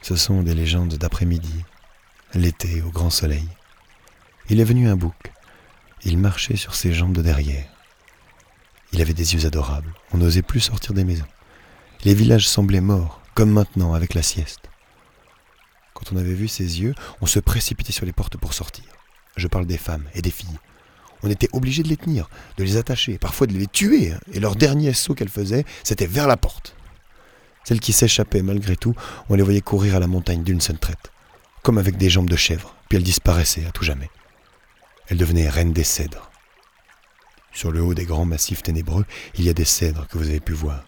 Ce sont des légendes d'après-midi, l'été au grand soleil. Il est venu un bouc. Il marchait sur ses jambes de derrière. Il avait des yeux adorables. On n'osait plus sortir des maisons. Les villages semblaient morts, comme maintenant avec la sieste. Quand on avait vu ses yeux, on se précipitait sur les portes pour sortir. Je parle des femmes et des filles. On était obligé de les tenir, de les attacher, parfois de les tuer, hein. et leur dernier saut qu'elles faisaient, c'était vers la porte. Celles qui s'échappaient malgré tout, on les voyait courir à la montagne d'une seule traite, comme avec des jambes de chèvre, puis elles disparaissaient à tout jamais. Elles devenaient reines des cèdres. Sur le haut des grands massifs ténébreux, il y a des cèdres que vous avez pu voir,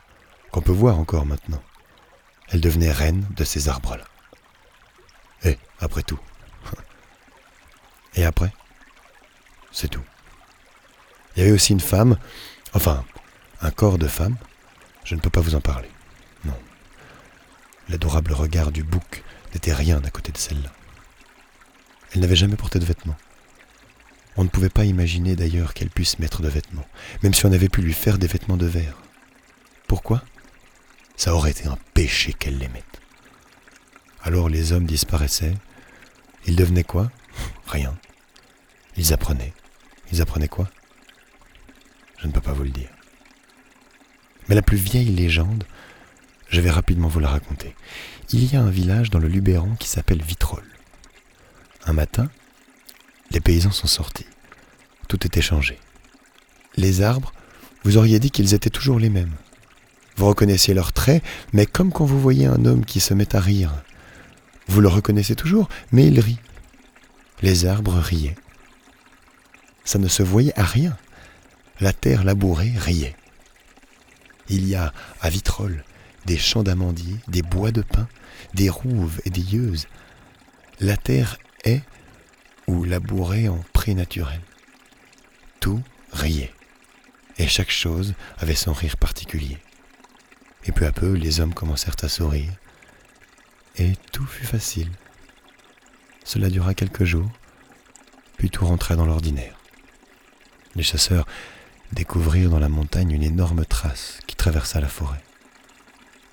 qu'on peut voir encore maintenant. Elles devenaient reines de ces arbres-là. Et après tout. Et après C'est tout. Il y avait aussi une femme, enfin, un corps de femme. Je ne peux pas vous en parler. Non. L'adorable regard du bouc n'était rien à côté de celle-là. Elle n'avait jamais porté de vêtements. On ne pouvait pas imaginer d'ailleurs qu'elle puisse mettre de vêtements, même si on avait pu lui faire des vêtements de verre. Pourquoi? Ça aurait été un péché qu'elle les mette. Alors les hommes disparaissaient. Ils devenaient quoi? Rien. Ils apprenaient. Ils apprenaient quoi? Je ne peux pas vous le dire. Mais la plus vieille légende, je vais rapidement vous la raconter. Il y a un village dans le Luberon qui s'appelle Vitrolles. Un matin, Les paysans sont sortis. Tout était changé. Les arbres, vous auriez dit qu'ils étaient toujours les mêmes. Vous reconnaissiez leurs traits, mais comme quand vous voyez un homme qui se met à rire. Vous le reconnaissez toujours, mais il rit. Les arbres riaient. Ça ne se voyait à rien. La terre labourée riait. Il y a à Vitrolles des champs d'amandiers, des bois de pin, des rouves et des yeuses. La terre est ou labourée en pré naturel. Tout riait, et chaque chose avait son rire particulier. Et peu à peu, les hommes commencèrent à sourire, et tout fut facile. Cela dura quelques jours, puis tout rentra dans l'ordinaire. Les chasseurs découvrirent dans la montagne une énorme trace qui traversa la forêt.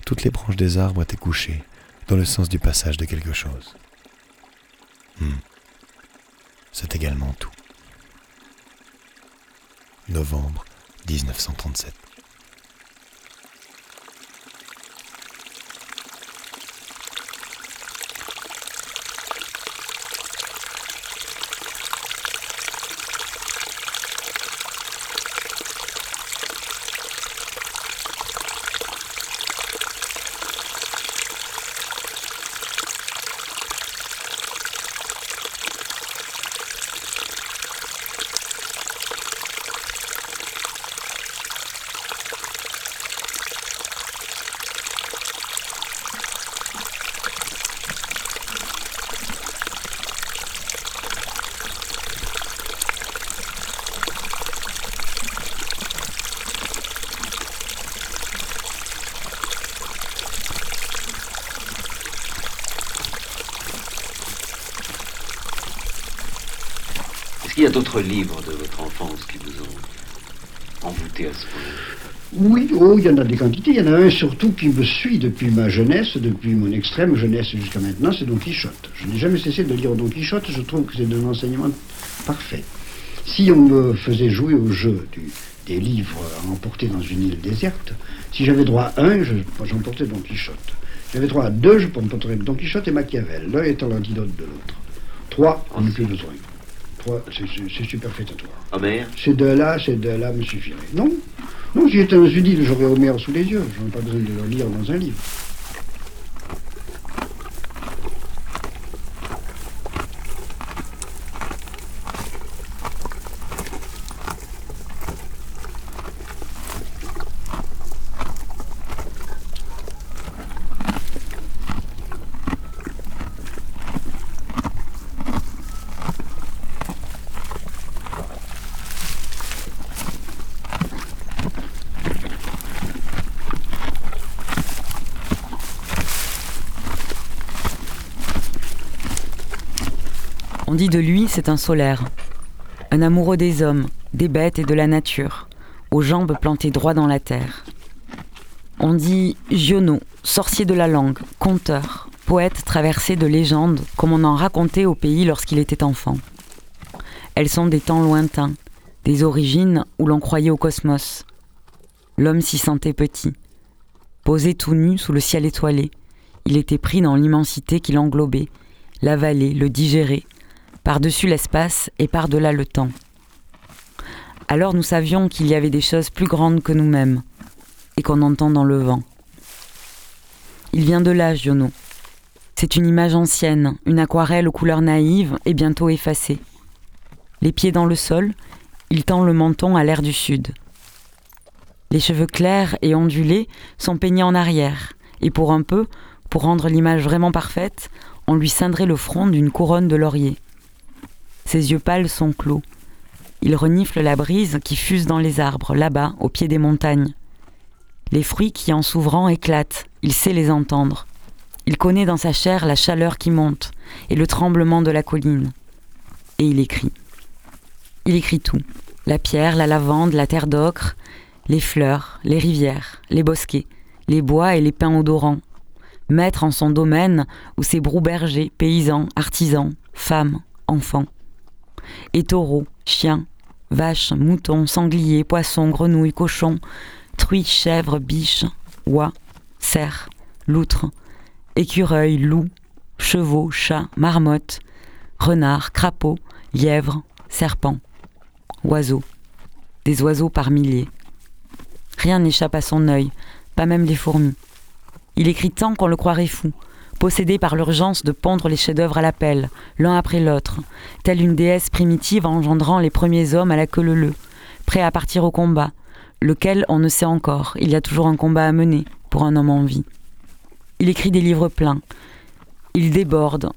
Toutes les branches des arbres étaient couchées dans le sens du passage de quelque chose. Hmm. C'est également tout. Novembre 1937. D'autres livres de votre enfance qui vous ont envoûté à ce point Oui, oh, il y en a des quantités. Il y en a un surtout qui me suit depuis ma jeunesse, depuis mon extrême jeunesse jusqu'à maintenant, c'est Don Quichotte. Je n'ai jamais cessé de lire Don Quichotte, je trouve que c'est un enseignement parfait. Si on me faisait jouer au jeu des livres à emporter dans une île déserte, si j'avais droit à un, j'emportais Don Quichotte. J'avais droit à deux, je emporterais Don Quichotte et Machiavel, l'un étant l'antidote de l'autre. Trois, on n'a plus besoin c'est superfétatoire. Homère Ces deux-là, ces deux-là me suffiraient. Non, non, j'étais dans une île, j'aurais Homère sous les yeux. Je n'ai pas besoin de le lire dans un livre. De lui, c'est un solaire. Un amoureux des hommes, des bêtes et de la nature, aux jambes plantées droit dans la terre. On dit Giono, sorcier de la langue, conteur, poète traversé de légendes comme on en racontait au pays lorsqu'il était enfant. Elles sont des temps lointains, des origines où l'on croyait au cosmos. L'homme s'y sentait petit. Posé tout nu sous le ciel étoilé, il était pris dans l'immensité qui l'englobait, l'avalait, le digérait, par-dessus l'espace et par-delà le temps. Alors nous savions qu'il y avait des choses plus grandes que nous-mêmes et qu'on entend dans le vent. Il vient de là, Giono. C'est une image ancienne, une aquarelle aux couleurs naïves et bientôt effacée. Les pieds dans le sol, il tend le menton à l'air du sud. Les cheveux clairs et ondulés sont peignés en arrière, et pour un peu, pour rendre l'image vraiment parfaite, on lui cindrait le front d'une couronne de laurier. Ses yeux pâles sont clos. Il renifle la brise qui fuse dans les arbres, là-bas, au pied des montagnes. Les fruits qui, en s'ouvrant, éclatent, il sait les entendre. Il connaît dans sa chair la chaleur qui monte et le tremblement de la colline. Et il écrit. Il écrit tout. La pierre, la lavande, la terre d'ocre, les fleurs, les rivières, les bosquets, les bois et les pins odorants. Maître en son domaine où ses brous bergers, paysans, artisans, femmes, enfants et taureaux, chiens, vaches, moutons, sangliers, poissons, grenouilles, cochons, truies, chèvres, biches, oies, cerfs, loutres, écureuils, loups, chevaux, chats, marmottes, renards, crapauds, lièvres, serpents, oiseaux, des oiseaux par milliers. Rien n'échappe à son œil, pas même les fourmis. Il écrit tant qu'on le croirait fou, possédé par l'urgence de pondre les chefs-d'œuvre à la pelle, l'un après l'autre, telle une déesse primitive engendrant les premiers hommes à la queue leu, prêt à partir au combat, lequel on ne sait encore, il y a toujours un combat à mener pour un homme en vie. Il écrit des livres pleins, ils débordent,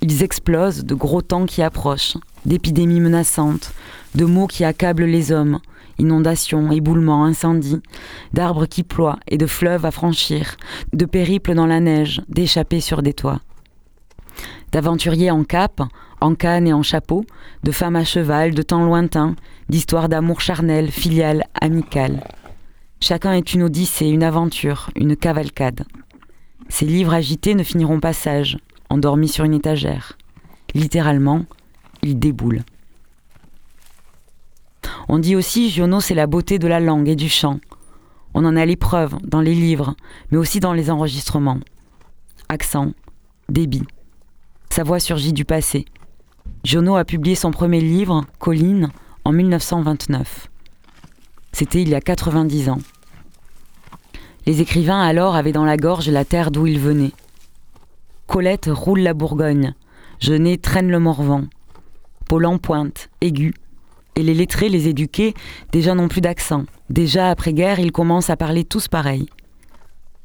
ils explosent de gros temps qui approchent, d'épidémies menaçantes, de maux qui accablent les hommes, inondations, éboulements, incendies, d'arbres qui ploient et de fleuves à franchir, de périples dans la neige, d'échappées sur des toits. D'aventuriers en cape, en canne et en chapeau, de femmes à cheval, de temps lointains, d'histoires d'amour charnel, filial, amical. Chacun est une odyssée, une aventure, une cavalcade. Ces livres agités ne finiront pas sages, endormis sur une étagère. Littéralement, ils déboulent. On dit aussi Giono, c'est la beauté de la langue et du chant. On en a l'épreuve dans les livres, mais aussi dans les enregistrements. Accent, débit. Sa voix surgit du passé. Giono a publié son premier livre, Colline, en 1929. C'était il y a 90 ans. Les écrivains alors avaient dans la gorge la terre d'où ils venaient. Colette roule la Bourgogne, Genet traîne le Morvan, Paul pointe, aigu, et les lettrés, les éduqués, déjà n'ont plus d'accent. Déjà après-guerre, ils commencent à parler tous pareil.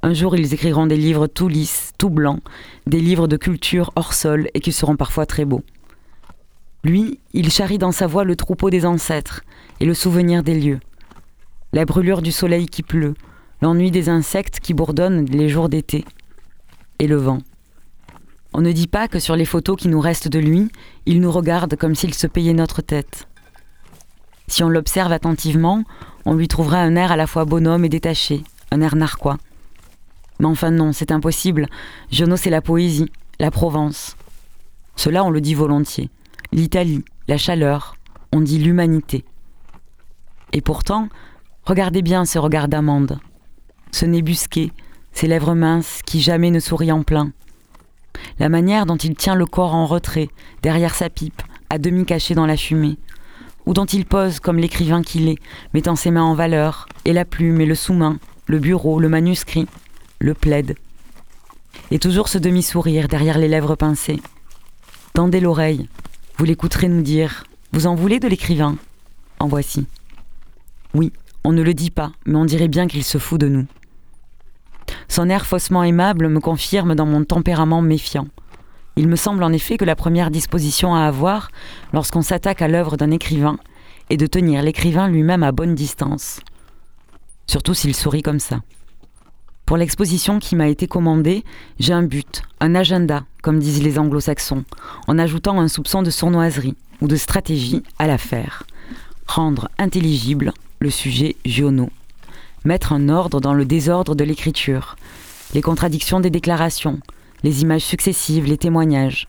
Un jour, ils écriront des livres tout lisses, tout blancs, des livres de culture hors sol et qui seront parfois très beaux. Lui, il charrie dans sa voix le troupeau des ancêtres et le souvenir des lieux. La brûlure du soleil qui pleut, l'ennui des insectes qui bourdonnent les jours d'été, et le vent. On ne dit pas que sur les photos qui nous restent de lui, il nous regarde comme s'il se payait notre tête. Si on l'observe attentivement, on lui trouvera un air à la fois bonhomme et détaché, un air narquois. Mais enfin non, c'est impossible. Giono, c'est la poésie, la Provence. Cela, on le dit volontiers. L'Italie, la chaleur, on dit l'humanité. Et pourtant, regardez bien ce regard d'amande, ce nez busqué, ses lèvres minces qui jamais ne sourient en plein. La manière dont il tient le corps en retrait, derrière sa pipe, à demi caché dans la fumée, ou dont il pose comme l'écrivain qu'il est, mettant ses mains en valeur, et la plume et le sous-main, le bureau, le manuscrit, le plaid. Et toujours ce demi-sourire derrière les lèvres pincées. Tendez l'oreille, vous l'écouterez nous dire Vous en voulez de l'écrivain? En voici. Oui, on ne le dit pas, mais on dirait bien qu'il se fout de nous. Son air faussement aimable me confirme dans mon tempérament méfiant. Il me semble en effet que la première disposition à avoir, lorsqu'on s'attaque à l'œuvre d'un écrivain, est de tenir l'écrivain lui-même à bonne distance. Surtout s'il sourit comme ça. Pour l'exposition qui m'a été commandée, j'ai un but, un agenda, comme disent les anglo-saxons, en ajoutant un soupçon de sournoiserie ou de stratégie à l'affaire. Rendre intelligible le sujet Giono. Mettre un ordre dans le désordre de l'écriture, les contradictions des déclarations, les images successives, les témoignages.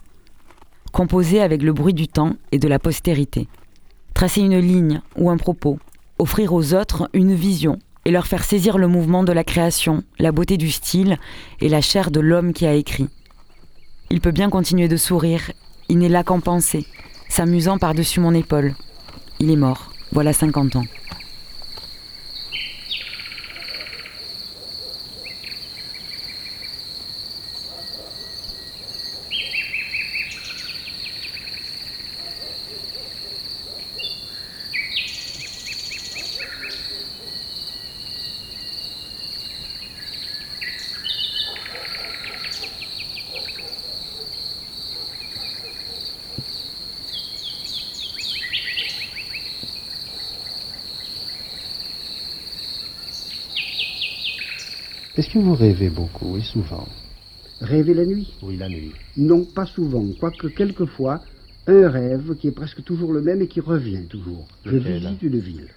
Composer avec le bruit du temps et de la postérité. Tracer une ligne ou un propos. Offrir aux autres une vision et leur faire saisir le mouvement de la création, la beauté du style et la chair de l'homme qui a écrit. Il peut bien continuer de sourire, il n'est là qu'en pensée, s'amusant par-dessus mon épaule. Il est mort, voilà 50 ans. Vous rêvez beaucoup et souvent Rêver la nuit? Oui, la nuit. Non, pas souvent, quoique quelquefois, un rêve qui est presque toujours le même et qui revient toujours. Je visite une ville.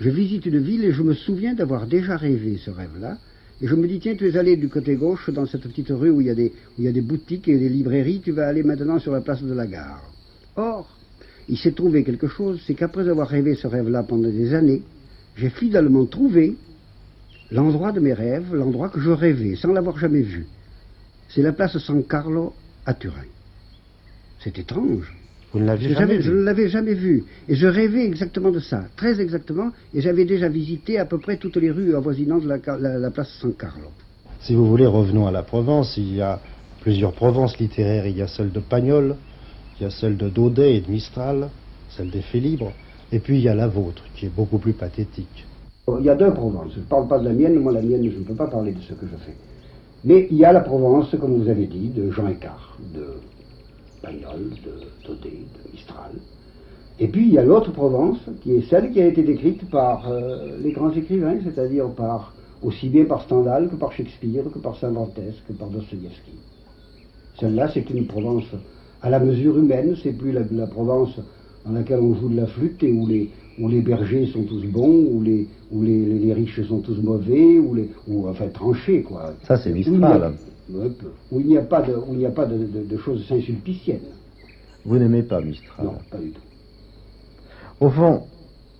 Je visite une ville et je me souviens d'avoir déjà rêvé ce rêve-là. Et je me dis, tiens, tu es allé du côté gauche dans cette petite rue où il, y a des, où il y a des boutiques et des librairies, tu vas aller maintenant sur la place de la gare. Or, il s'est trouvé quelque chose, c'est qu'après avoir rêvé ce rêve-là pendant des années, j'ai fidèlement trouvé l'endroit de mes rêves, l'endroit que je rêvais, sans l'avoir jamais vu. C'est la place San Carlo à Turin. C'est étrange. Vous ne l'aviez Je jamais savais- Je vu ne l'avais jamais vu. Et je rêvais exactement de ça, très exactement. Et j'avais déjà visité à peu près toutes les rues avoisinant de la, la- la place San Carlo. Si vous voulez, revenons à la Provence. Il y a plusieurs Provences littéraires. Il y a celle de Pagnol, il y a celle de Daudet et de Mistral, celle des Faits libres. Et puis il y a la vôtre, qui est beaucoup plus pathétique. Il y a deux Provences. Je ne parle pas de la mienne. Moi, la mienne, je ne peux pas parler de ce que je fais. Mais il y a la Provence, comme vous avez dit, de Jean Écart, de Pagnol, de Daudet, de Mistral. Et puis il y a l'autre Provence, qui est celle qui a été décrite par euh, les grands écrivains, c'est-à-dire par aussi bien par Stendhal que par Shakespeare, que par Cervantes, que par Dostoïevski. Celle-là, c'est une Provence à la mesure humaine, c'est plus la, la Provence dans laquelle on joue de la flûte et où les, où les bergers sont tous bons, où les, où les, les- les riches sont tous mauvais, où les, où, enfin tranchés, quoi. Ça, c'est Où il n'y Mistral. a-. Où il n'y a pas de, où il n'y a pas de, de- de choses saint-sulpiciennes. Vous n'aimez pas Mistral Non, pas du tout. Au fond,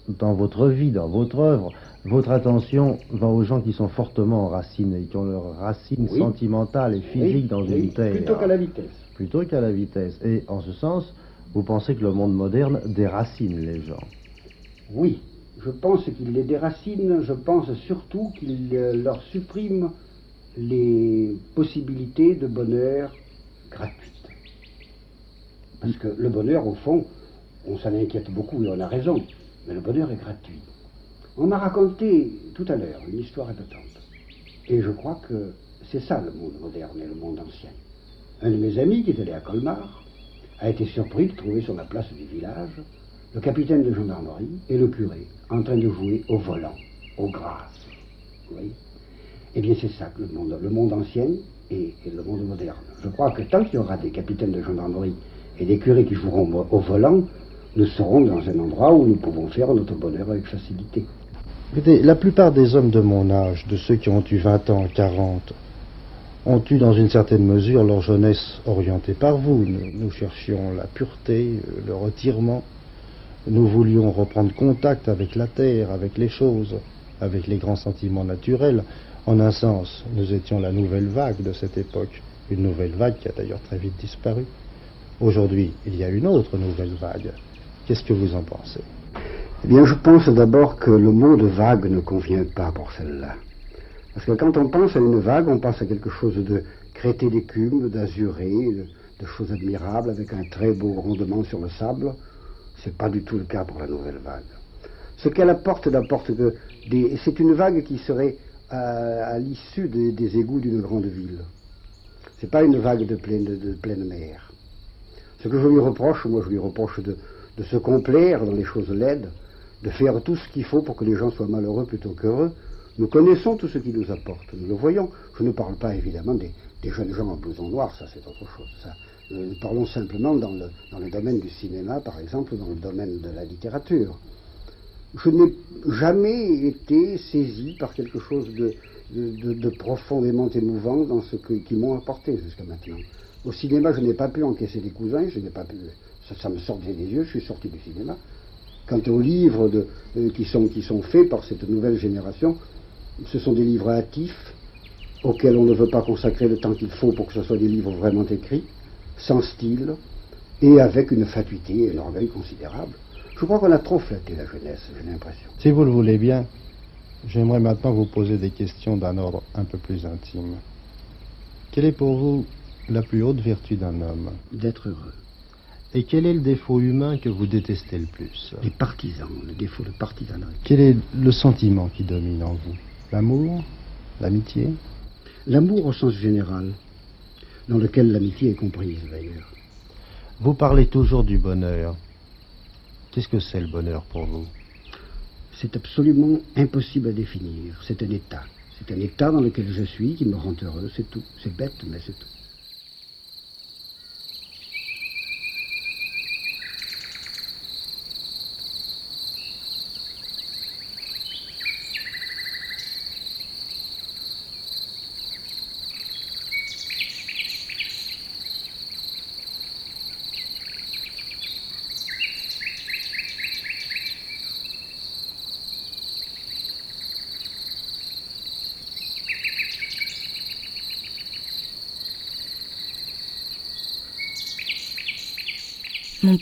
dans votre vie, dans votre œuvre, votre attention va aux gens qui sont fortement enracinés, qui ont leurs racines Oui. sentimentales et physiques Oui, dans oui, une terre. Plutôt qu'à la vitesse. Plutôt qu'à la vitesse. Et en ce sens, vous pensez que le monde moderne déracine les gens. Oui, je pense qu'il les déracine, je pense surtout qu'il euh, leur supprime les possibilités de bonheur gratuites. Parce que le bonheur, au fond, on s'en inquiète beaucoup et on a raison, mais le bonheur est gratuit. On m'a raconté tout à l'heure une histoire épatante. Et je crois que c'est ça le monde moderne et le monde ancien. Un de mes amis qui est allé à Colmar a été surpris de trouver sur la place du village le capitaine de gendarmerie et le curé en train de jouer au volant, au grâce. Vous Eh bien, c'est ça le monde, ancien et, le monde moderne. Je crois que tant qu'il y aura des capitaines de gendarmerie et des curés qui joueront au- volant, nous serons dans un endroit où nous pouvons faire notre bonheur avec facilité. La plupart des hommes de mon âge, de ceux qui ont eu 20 ans, 40, ont eu dans une certaine mesure leur jeunesse orientée par vous. Nous, cherchions la pureté, le retirement. Nous voulions reprendre contact avec la terre, avec les choses, avec les grands sentiments naturels. En un sens, nous étions la nouvelle vague de cette époque, une nouvelle vague qui a d'ailleurs très vite disparu. Aujourd'hui, il y a une autre nouvelle vague. Qu'est-ce que vous en pensez? Eh bien, je pense d'abord que le mot de vague ne convient pas pour celle-là. Parce que quand on pense à une vague, on pense à quelque chose de crété d'écume, d'azuré, de, de choses admirables, avec un très beau rondement sur le sable. C'est pas du tout le cas pour la nouvelle vague. Ce qu'elle apporte n'apporte que des... C'est une vague qui serait à, à l'issue des, égouts d'une grande ville. C'est pas une vague de pleine, de, pleine mer. Ce que je lui reproche, moi je lui reproche de, de se complaire dans les choses laides, de faire tout ce qu'il faut pour que les gens soient malheureux plutôt qu'heureux. Nous connaissons tout ce qu'il nous apporte, nous le voyons. Je ne parle pas évidemment des, des jeunes gens en blouson noir, ça c'est autre chose. Ça. Euh, parlons simplement dans le, dans le domaine du cinéma, par exemple, ou dans le domaine de la littérature. Je n'ai jamais été saisi par quelque chose de, de, profondément émouvant dans ce qu'ils m'ont apporté jusqu'à maintenant. Au cinéma, je n'ai pas pu encaisser des cousins, je n'ai pas pu. Ça, me sortait des yeux, je suis sorti du cinéma. Quant aux livres euh, qui, sont, qui sont faits par cette nouvelle génération, ce sont des livres hâtifs, auxquels on ne veut pas consacrer le temps qu'il faut pour que ce soit des livres vraiment écrits, sans style, et avec une fatuité et un orgueil considérable. Je crois qu'on a trop flatté la jeunesse, j'ai l'impression. Si vous le voulez bien, j'aimerais maintenant vous poser des questions d'un ordre un peu plus intime. Quelle est pour vous la plus haute vertu d'un homme D'être heureux. Et quel est le défaut humain que vous détestez le plus Les partisans, le défaut de partisanerie. Quel est le sentiment qui domine en vous? L'amour? L'amitié? L'amour au sens général, dans lequel l'amitié est comprise d'ailleurs. Vous parlez toujours du bonheur. Qu'est-ce que c'est le bonheur pour vous? C'est absolument impossible à définir. C'est un état. C'est un état dans lequel je suis qui me rend heureux, c'est tout. C'est bête, mais c'est tout.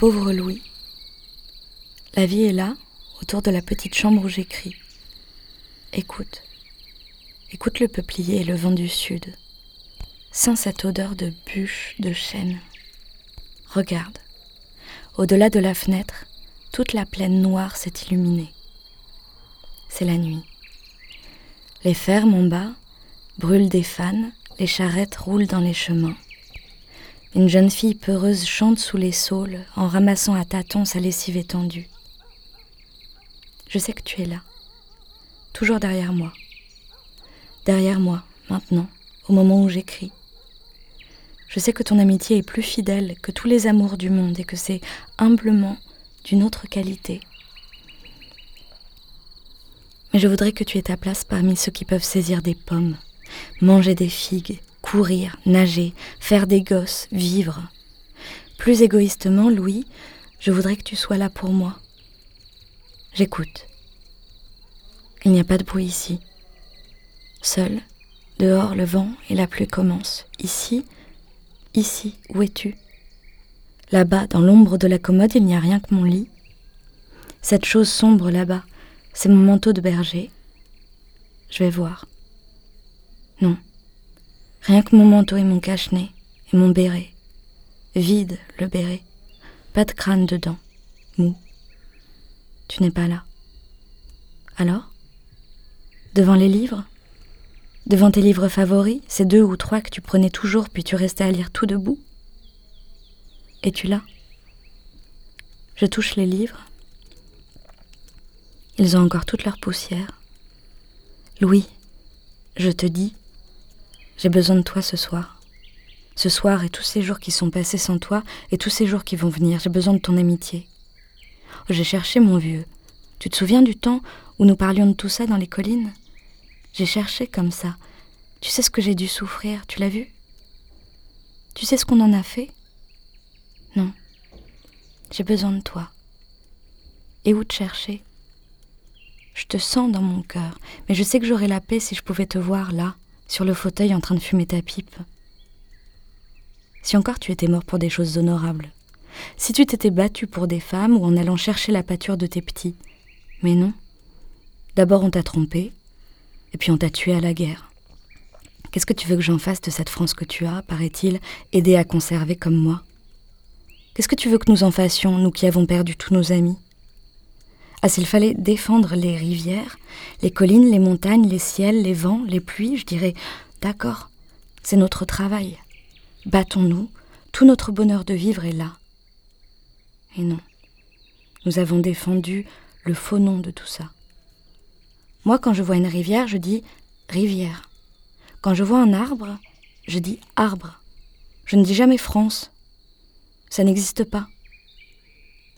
Pauvre Louis, la vie est là, autour de la petite chambre où j'écris. Écoute, écoute le peuplier et le vent du sud. Sens cette odeur de bûche, de chêne. Regarde, au-delà de la fenêtre, toute la plaine noire s'est illuminée. C'est la nuit. Les fermes en bas brûlent des fans, les charrettes roulent dans les chemins. Une jeune fille peureuse chante sous les saules en ramassant à tâtons sa lessive étendue. Je sais que tu es là, toujours derrière moi. Derrière moi, maintenant, au moment où j'écris. Je sais que ton amitié est plus fidèle que tous les amours du monde et que c'est humblement d'une autre qualité. Mais je voudrais que tu aies ta place parmi ceux qui peuvent saisir des pommes, manger des figues, courir, nager, faire des gosses, vivre. Plus égoïstement, Louis, je voudrais que tu sois là pour moi. J'écoute. Il n'y a pas de bruit ici. Seul, dehors, le vent et la pluie commencent. Ici, ici, où es-tu? Là-bas, dans l'ombre de la commode, il n'y a rien que mon lit. Cette chose sombre là-bas, c'est mon manteau de berger. Je vais voir. Non. Rien que mon manteau et mon cache-nez et mon béret. Vide, le béret. Pas de crâne dedans. Mou. Tu n'es pas là. Alors? Devant les livres? Devant tes livres favoris, ces deux ou trois que tu prenais toujours puis tu restais à lire tout debout? Es-tu là? Je touche les livres. Ils ont encore toute leur poussière. Louis, je te dis, j'ai besoin de toi ce soir. Ce soir et tous ces jours qui sont passés sans toi et tous ces jours qui vont venir, j'ai besoin de ton amitié. J'ai cherché mon vieux. Tu te souviens du temps où nous parlions de tout ça dans les collines? J'ai cherché comme ça. Tu sais ce que j'ai dû souffrir, tu l'as vu? Tu sais ce qu'on en a fait? Non. J'ai besoin de toi. Et où te chercher? Je te sens dans mon cœur, mais je sais que j'aurais la paix si je pouvais te voir là, sur le fauteuil en train de fumer ta pipe. Si encore tu étais mort pour des choses honorables, si tu t'étais battu pour des femmes ou en allant chercher la pâture de tes petits. Mais non. D'abord on t'a trompé, et puis on t'a tué à la guerre. Qu'est-ce que tu veux que j'en fasse de cette France que tu as, paraît-il, aidée à conserver comme moi? Qu'est-ce que tu veux que nous en fassions, nous qui avons perdu tous nos amis? Ah, s'il fallait défendre les rivières, les collines, les montagnes, les ciels, les vents, les pluies, je dirais D'accord, c'est notre travail. Battons-nous, tout notre bonheur de vivre est là. Et non, nous avons défendu le faux nom de tout ça. Moi, quand je vois une rivière, je dis rivière. Quand je vois un arbre, je dis arbre. Je ne dis jamais France. Ça n'existe pas.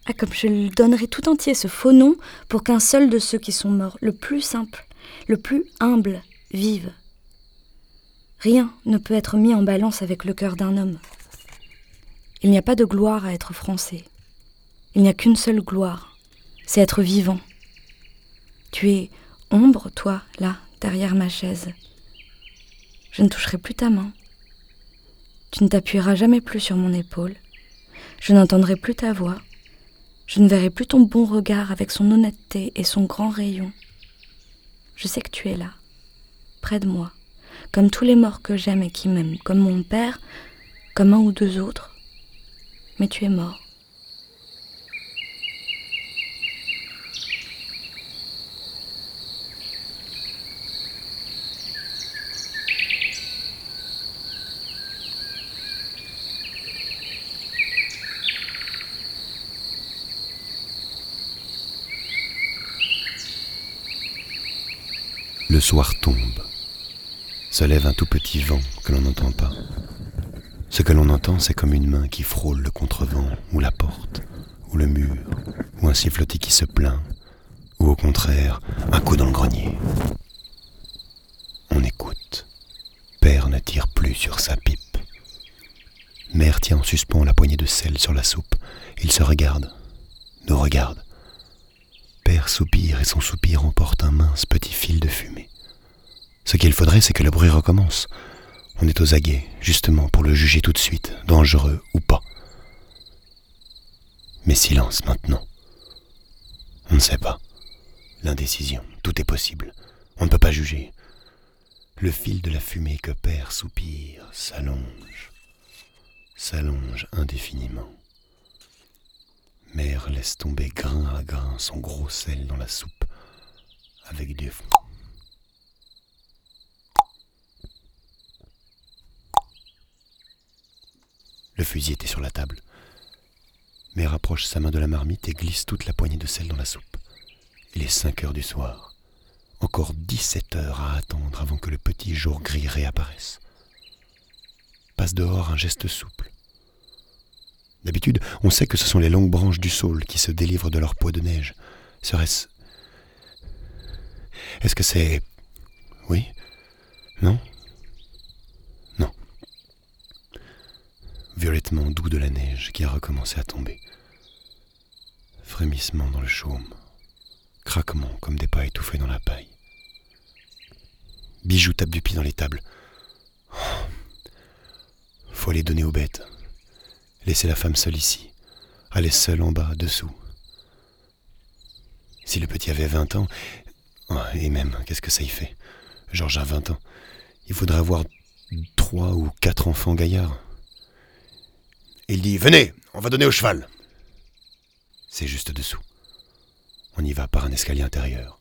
Ah, comme je lui donnerais tout entier ce faux nom pour qu'un seul de ceux qui sont morts, le plus simple, le plus humble, vive. Rien ne peut être mis en balance avec le cœur d'un homme. Il n'y a pas de gloire à être français. Il n'y a qu'une seule gloire, c'est être vivant. Tu es ombre, toi, là, derrière ma chaise. Je ne toucherai plus ta main. Tu ne t'appuieras jamais plus sur mon épaule. Je n'entendrai plus ta voix. Je ne verrai plus ton bon regard avec son honnêteté et son grand rayon. Je sais que tu es là, près de moi, comme tous les morts que j'aime et qui m'aiment, comme mon père, comme un ou deux autres. Mais tu es mort. Le soir tombe. Se lève un tout petit vent que l'on n'entend pas. Ce que l'on entend, c'est comme une main qui frôle le contrevent, ou la porte, ou le mur, ou un sifflotis qui se plaint, ou au contraire, un coup dans le grenier. On écoute. Père ne tire plus sur sa pipe. Mère tient en suspens la poignée de sel sur la soupe. Il se regarde, nous regarde. Père soupire et son soupir emporte un mince petit fil de fumée. Ce qu'il faudrait, c'est que le bruit recommence. On est aux aguets, justement, pour le juger tout de suite, dangereux ou pas. Mais silence maintenant. On ne sait pas. L'indécision, tout est possible. On ne peut pas juger. Le fil de la fumée que père soupire s'allonge, s'allonge indéfiniment. Mère laisse tomber grain à grain son gros sel dans la soupe avec du Le fusil était sur la table. Mère rapproche sa main de la marmite et glisse toute la poignée de sel dans la soupe. Il est cinq heures du soir. Encore dix-sept heures à attendre avant que le petit jour gris réapparaisse. Passe dehors un geste souple. D'habitude, on sait que ce sont les longues branches du saule qui se délivrent de leur poids de neige. Serait-ce. Est-ce que c'est. Oui? Non? Non. Violettement doux de la neige qui a recommencé à tomber. Frémissement dans le chaume. Craquement comme des pas étouffés dans la paille. Bijoux tape du pied dans les tables. Oh. Faut les donner aux bêtes. Laisser la femme seule ici. Aller seule en bas, dessous. Si le petit avait 20 ans, et même, qu'est-ce que ça y fait? Georges a 20 ans. Il faudrait avoir trois ou quatre enfants gaillards. Il dit Venez, on va donner au cheval. C'est juste dessous. On y va par un escalier intérieur.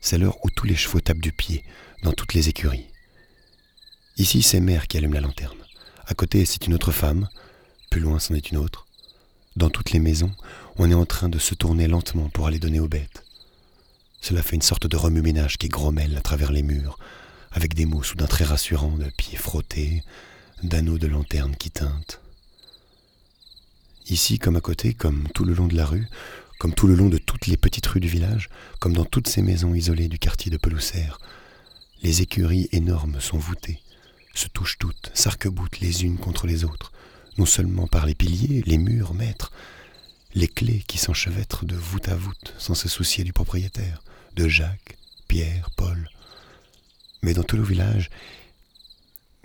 C'est l'heure où tous les chevaux tapent du pied, dans toutes les écuries. Ici, c'est mère qui allume la lanterne. À côté, c'est une autre femme, plus loin, c'en est une autre. Dans toutes les maisons, on est en train de se tourner lentement pour aller donner aux bêtes. Cela fait une sorte de remue-ménage qui grommelle à travers les murs, avec des mots soudain très rassurants de pieds frottés, d'anneaux de lanterne qui teintent. Ici, comme à côté, comme tout le long de la rue, comme tout le long de toutes les petites rues du village, comme dans toutes ces maisons isolées du quartier de Pelousserre, les écuries énormes sont voûtées, se touchent toutes, s'arc-boutent les unes contre les autres, non seulement par les piliers, les murs, maîtres, les clés qui s'enchevêtrent de voûte à voûte sans se soucier du propriétaire, de Jacques, Pierre, Paul. Mais dans tout le village,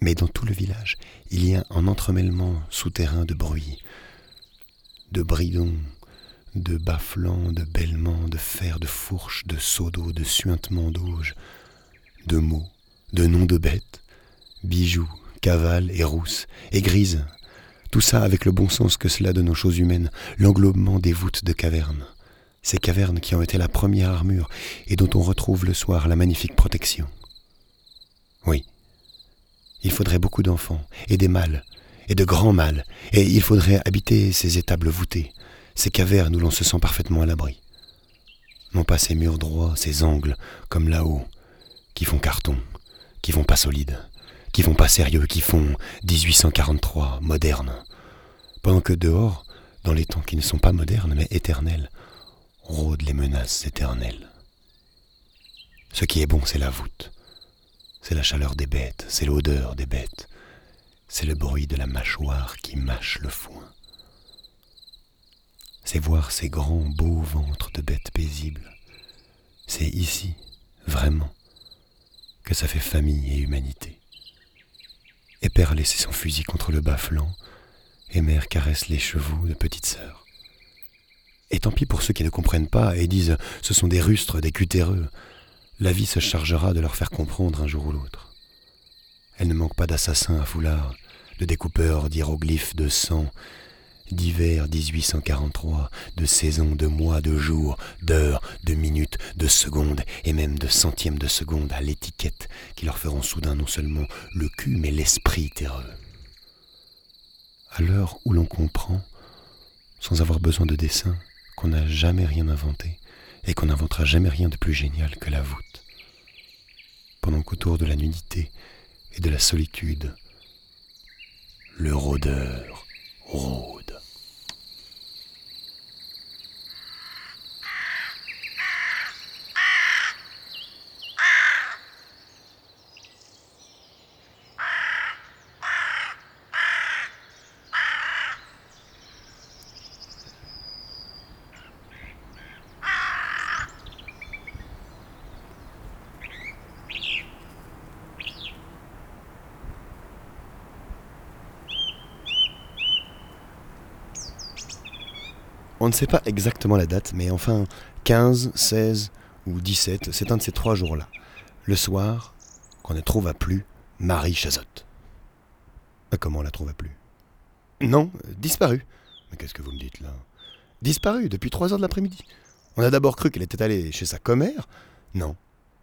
mais dans tout le village, il y a un entremêlement souterrain de bruit, de bridons, de bafflants, de bêlements, de fers, de fourches, de seaux d'eau, de suintements d'auge, de mots, de noms de bêtes, bijoux, cavales et rousses, et grises, tout ça avec le bon sens que cela donne aux choses humaines, l'englobement des voûtes de cavernes. Ces cavernes qui ont été la première armure et dont on retrouve le soir la magnifique protection. Oui, il faudrait beaucoup d'enfants, et des mâles, et de grands mâles, et il faudrait habiter ces étables voûtées, ces cavernes où l'on se sent parfaitement à l'abri. Non pas ces murs droits, ces angles, comme là-haut, qui font carton, qui font pas solide, qui font pas sérieux, qui font 1843, moderne. Pendant que dehors, dans les temps qui ne sont pas modernes mais éternels, rôdent les menaces éternelles. Ce qui est bon, c'est la voûte. C'est la chaleur des bêtes, c'est l'odeur des bêtes, c'est le bruit de la mâchoire qui mâche le foin. C'est voir ces grands beaux ventres de bêtes paisibles. C'est ici, vraiment, que ça fait famille et humanité. Et père son fusil contre le bas-flanc, et mère caresse les chevaux de petite sœur. Et tant pis pour ceux qui ne comprennent pas et disent ce sont des rustres, des cutéreux. La vie se chargera de leur faire comprendre un jour ou l'autre. Elle ne manque pas d'assassins à foulard, de découpeurs d'hiéroglyphes de sang, d'hiver 1843, de saisons, de mois, de jours, d'heures, de minutes, de secondes et même de centièmes de secondes à l'étiquette qui leur feront soudain non seulement le cul mais l'esprit terreux. À l'heure où l'on comprend, sans avoir besoin de dessin, qu'on n'a jamais rien inventé et qu'on n'inventera jamais rien de plus génial que la voûte. Pendant qu'autour de la nudité et de la solitude, le rôdeur rôde. On ne sait pas exactement la date, mais enfin 15, 16 ou 17, c'est un de ces trois jours-là. Le soir, qu'on ne trouva plus Marie Chazotte. Ah, comment on la trouva plus? Non, disparue. Mais qu'est-ce que vous me dites là? Disparue depuis 3 heures de l'après-midi. On a d'abord cru qu'elle était allée chez sa commère? Non.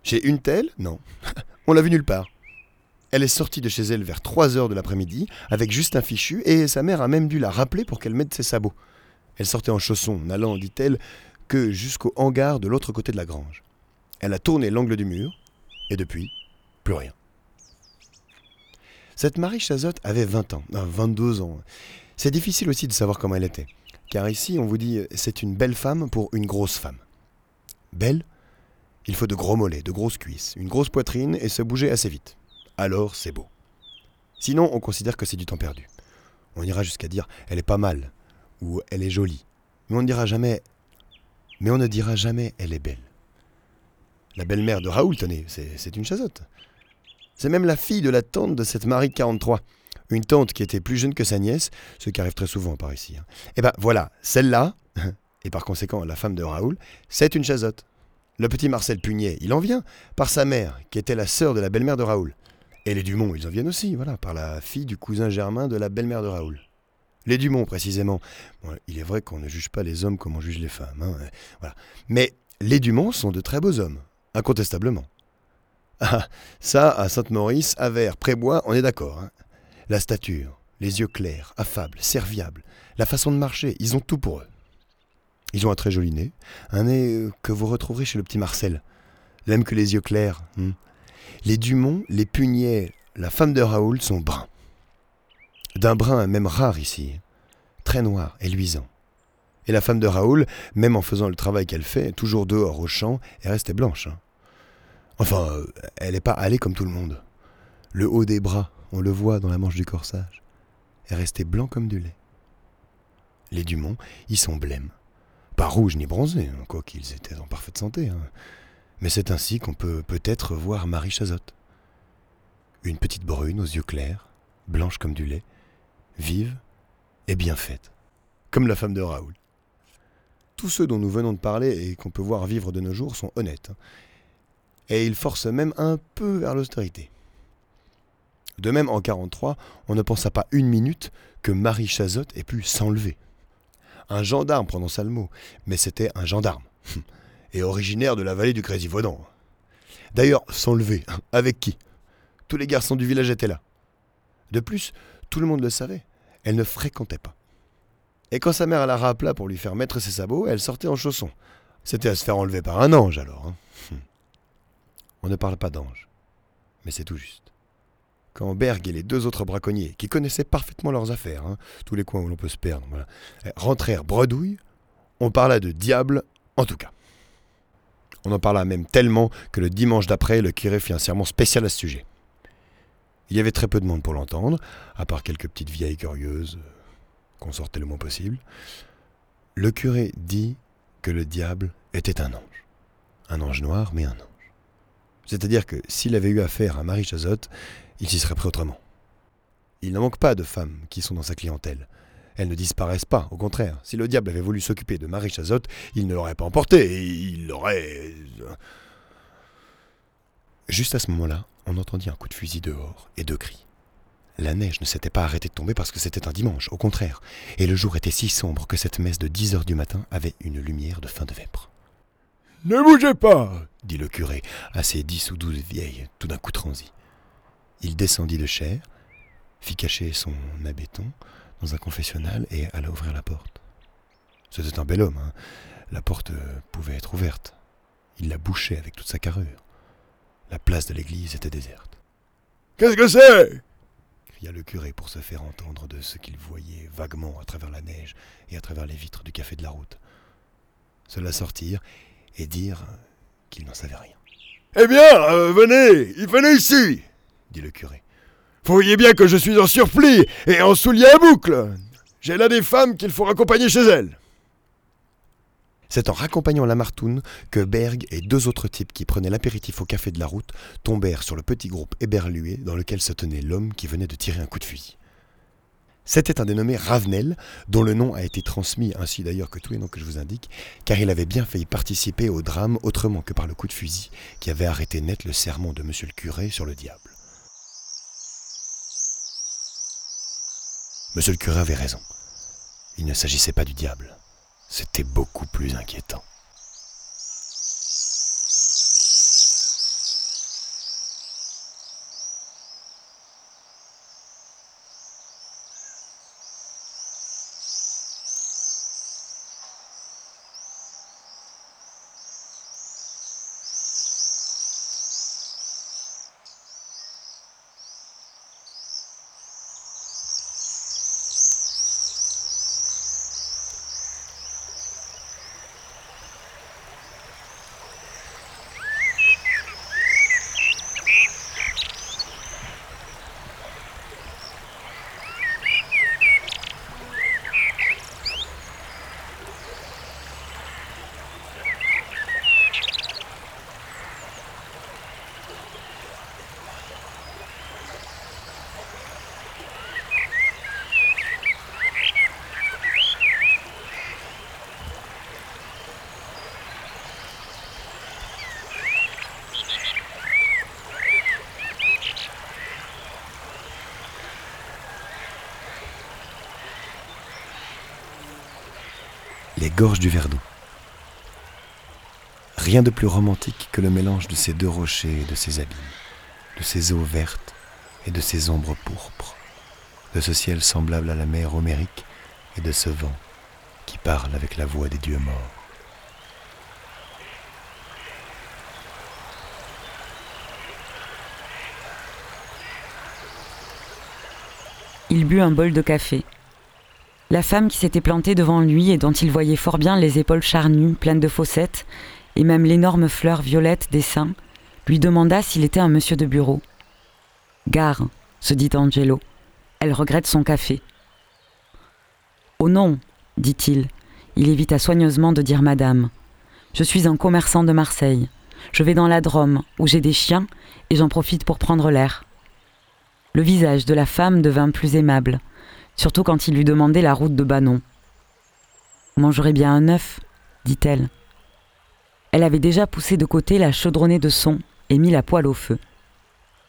Chez une telle? Non. on l'a vue nulle part. Elle est sortie de chez elle vers 3 heures de l'après-midi avec juste un fichu et sa mère a même dû la rappeler pour qu'elle mette ses sabots. Elle sortait en chaussons, n'allant, dit-elle, que jusqu'au hangar de l'autre côté de la grange. Elle a tourné l'angle du mur et depuis, plus rien. Cette Marie Chazotte avait 20 ans, 22 ans. C'est difficile aussi de savoir comment elle était, car ici on vous dit c'est une belle femme pour une grosse femme. Belle Il faut de gros mollets, de grosses cuisses, une grosse poitrine et se bouger assez vite. Alors c'est beau. Sinon on considère que c'est du temps perdu. On ira jusqu'à dire elle est pas mal ou elle est jolie, mais on ne dira jamais mais on ne dira jamais elle est belle. La belle-mère de Raoul, tenez, c'est une chazotte. C'est même la fille de la tante de cette Marie 43. Une tante qui était plus jeune que sa nièce, ce qui arrive très souvent par ici. Et hein. eh ben voilà, celle-là, et par conséquent la femme de Raoul, c'est une chazotte. Le petit Marcel Pugnet, il en vient par sa mère, qui était la sœur de la belle-mère de Raoul. Et les Dumont, ils en viennent aussi, voilà, par la fille du cousin Germain de la belle-mère de Raoul. Les Dumont, précisément. il est vrai qu'on ne juge pas les hommes comme on juge les femmes. Hein, voilà. Mais les Dumont sont de très beaux hommes, incontestablement. Ah, ça, à Sainte-Maurice, à Vers, Prébois, on est d'accord. Hein. La stature, les yeux clairs, affables, serviables, la façon de marcher, ils ont tout pour eux. Ils ont un très joli nez, un nez euh, que vous retrouverez chez le petit Marcel, même que les yeux clairs. Hein. Les Dumont, les Puniers, la femme de Raoul sont bruns. D'un brun même rare ici, très noir et luisant. Et la femme de Raoul, même en faisant le travail qu'elle fait, toujours dehors au champ, est restée blanche. Hein. Enfin, euh, elle n'est pas allée comme tout le monde. Le haut des bras, on le voit dans la manche du corsage, est resté blanc comme du lait. Les Dumont, ils sont blêmes. Pas rouges ni bronzés, hein, quoiqu'ils étaient en parfaite santé. Hein. Mais c'est ainsi qu'on peut peut-être voir Marie Chazotte. Une petite brune aux yeux clairs, blanche comme du lait, vive et bien faite, comme la femme de Raoul. Tous ceux dont nous venons de parler et qu'on peut voir vivre de nos jours sont honnêtes. Hein et il force même un peu vers l'austérité. De même, en 43, on ne pensa pas une minute que Marie Chazotte ait pu s'enlever. Un gendarme prononça le mot, mais c'était un gendarme, et originaire de la vallée du Crézy-Vaudan. D'ailleurs, s'enlever, avec qui? Tous les garçons du village étaient là. De plus, tout le monde le savait, elle ne fréquentait pas. Et quand sa mère la rappela pour lui faire mettre ses sabots, elle sortait en chaussons. C'était à se faire enlever par un ange alors. Hein. On ne parle pas d'ange, mais c'est tout juste. Quand Berg et les deux autres braconniers, qui connaissaient parfaitement leurs affaires, hein, tous les coins où l'on peut se perdre, eh, rentrèrent bredouille, on parla de diable en tout cas. On en parla même tellement que le dimanche d'après, le curé fit un serment spécial à ce sujet. Il y avait très peu de monde pour l'entendre, à part quelques petites vieilles curieuses, euh, qu'on sortait le moins possible. Le curé dit que le diable était un ange. Un ange noir, mais un ange. C'est-à-dire que s'il avait eu affaire à Marie Chazotte, il s'y serait pris autrement. Il n'en manque pas de femmes qui sont dans sa clientèle. Elles ne disparaissent pas, au contraire. Si le diable avait voulu s'occuper de Marie Chazotte, il ne l'aurait pas emportée, il l'aurait... Euh, Juste à ce moment-là, on entendit un coup de fusil dehors et deux cris. La neige ne s'était pas arrêtée de tomber parce que c'était un dimanche, au contraire, et le jour était si sombre que cette messe de 10 heures du matin avait une lumière de fin de vêpres. Ne bougez pas dit le curé à ses dix ou douze vieilles, tout d'un coup transi. Il descendit de chair, fit cacher son abéton dans un confessionnal et alla ouvrir la porte. C'était un bel homme, hein. la porte pouvait être ouverte. Il la bouchait avec toute sa carrure. La place de l'église était déserte. Qu'est-ce que c'est? Cria le curé pour se faire entendre de ce qu'il voyait vaguement à travers la neige et à travers les vitres du café de la route. Cela sortir et dire qu'il n'en savait rien. Eh bien, euh, venez, venez ici, dit le curé. Vous voyez bien que je suis en surplis et en souliers à boucle. J'ai là des femmes qu'il faut raccompagner chez elles. C'est en raccompagnant Lamartine que Berg et deux autres types qui prenaient l'apéritif au café de la route tombèrent sur le petit groupe éberlué dans lequel se tenait l'homme qui venait de tirer un coup de fusil. C'était un dénommé Ravenel, dont le nom a été transmis, ainsi d'ailleurs que tous les noms que je vous indique, car il avait bien failli participer au drame autrement que par le coup de fusil qui avait arrêté net le sermon de monsieur le curé sur le diable. Monsieur le curé avait raison. Il ne s'agissait pas du diable. C'était beaucoup plus inquiétant. Gorges du Verdon. Rien de plus romantique que le mélange de ces deux rochers et de ces abîmes, de ces eaux vertes et de ces ombres pourpres, de ce ciel semblable à la mer homérique et de ce vent qui parle avec la voix des dieux morts. Il but un bol de café la femme qui s'était plantée devant lui et dont il voyait fort bien les épaules charnues, pleines de fossettes, et même l'énorme fleur violette des seins, lui demanda s'il était un monsieur de bureau. Gare, se dit Angelo. Elle regrette son café. Oh non, dit-il. Il évita soigneusement de dire madame. Je suis un commerçant de Marseille. Je vais dans la Drôme, où j'ai des chiens, et j'en profite pour prendre l'air. Le visage de la femme devint plus aimable surtout quand il lui demandait la route de Banon. Mangerait bien un œuf, dit-elle. Elle avait déjà poussé de côté la chaudronnée de son et mis la poêle au feu.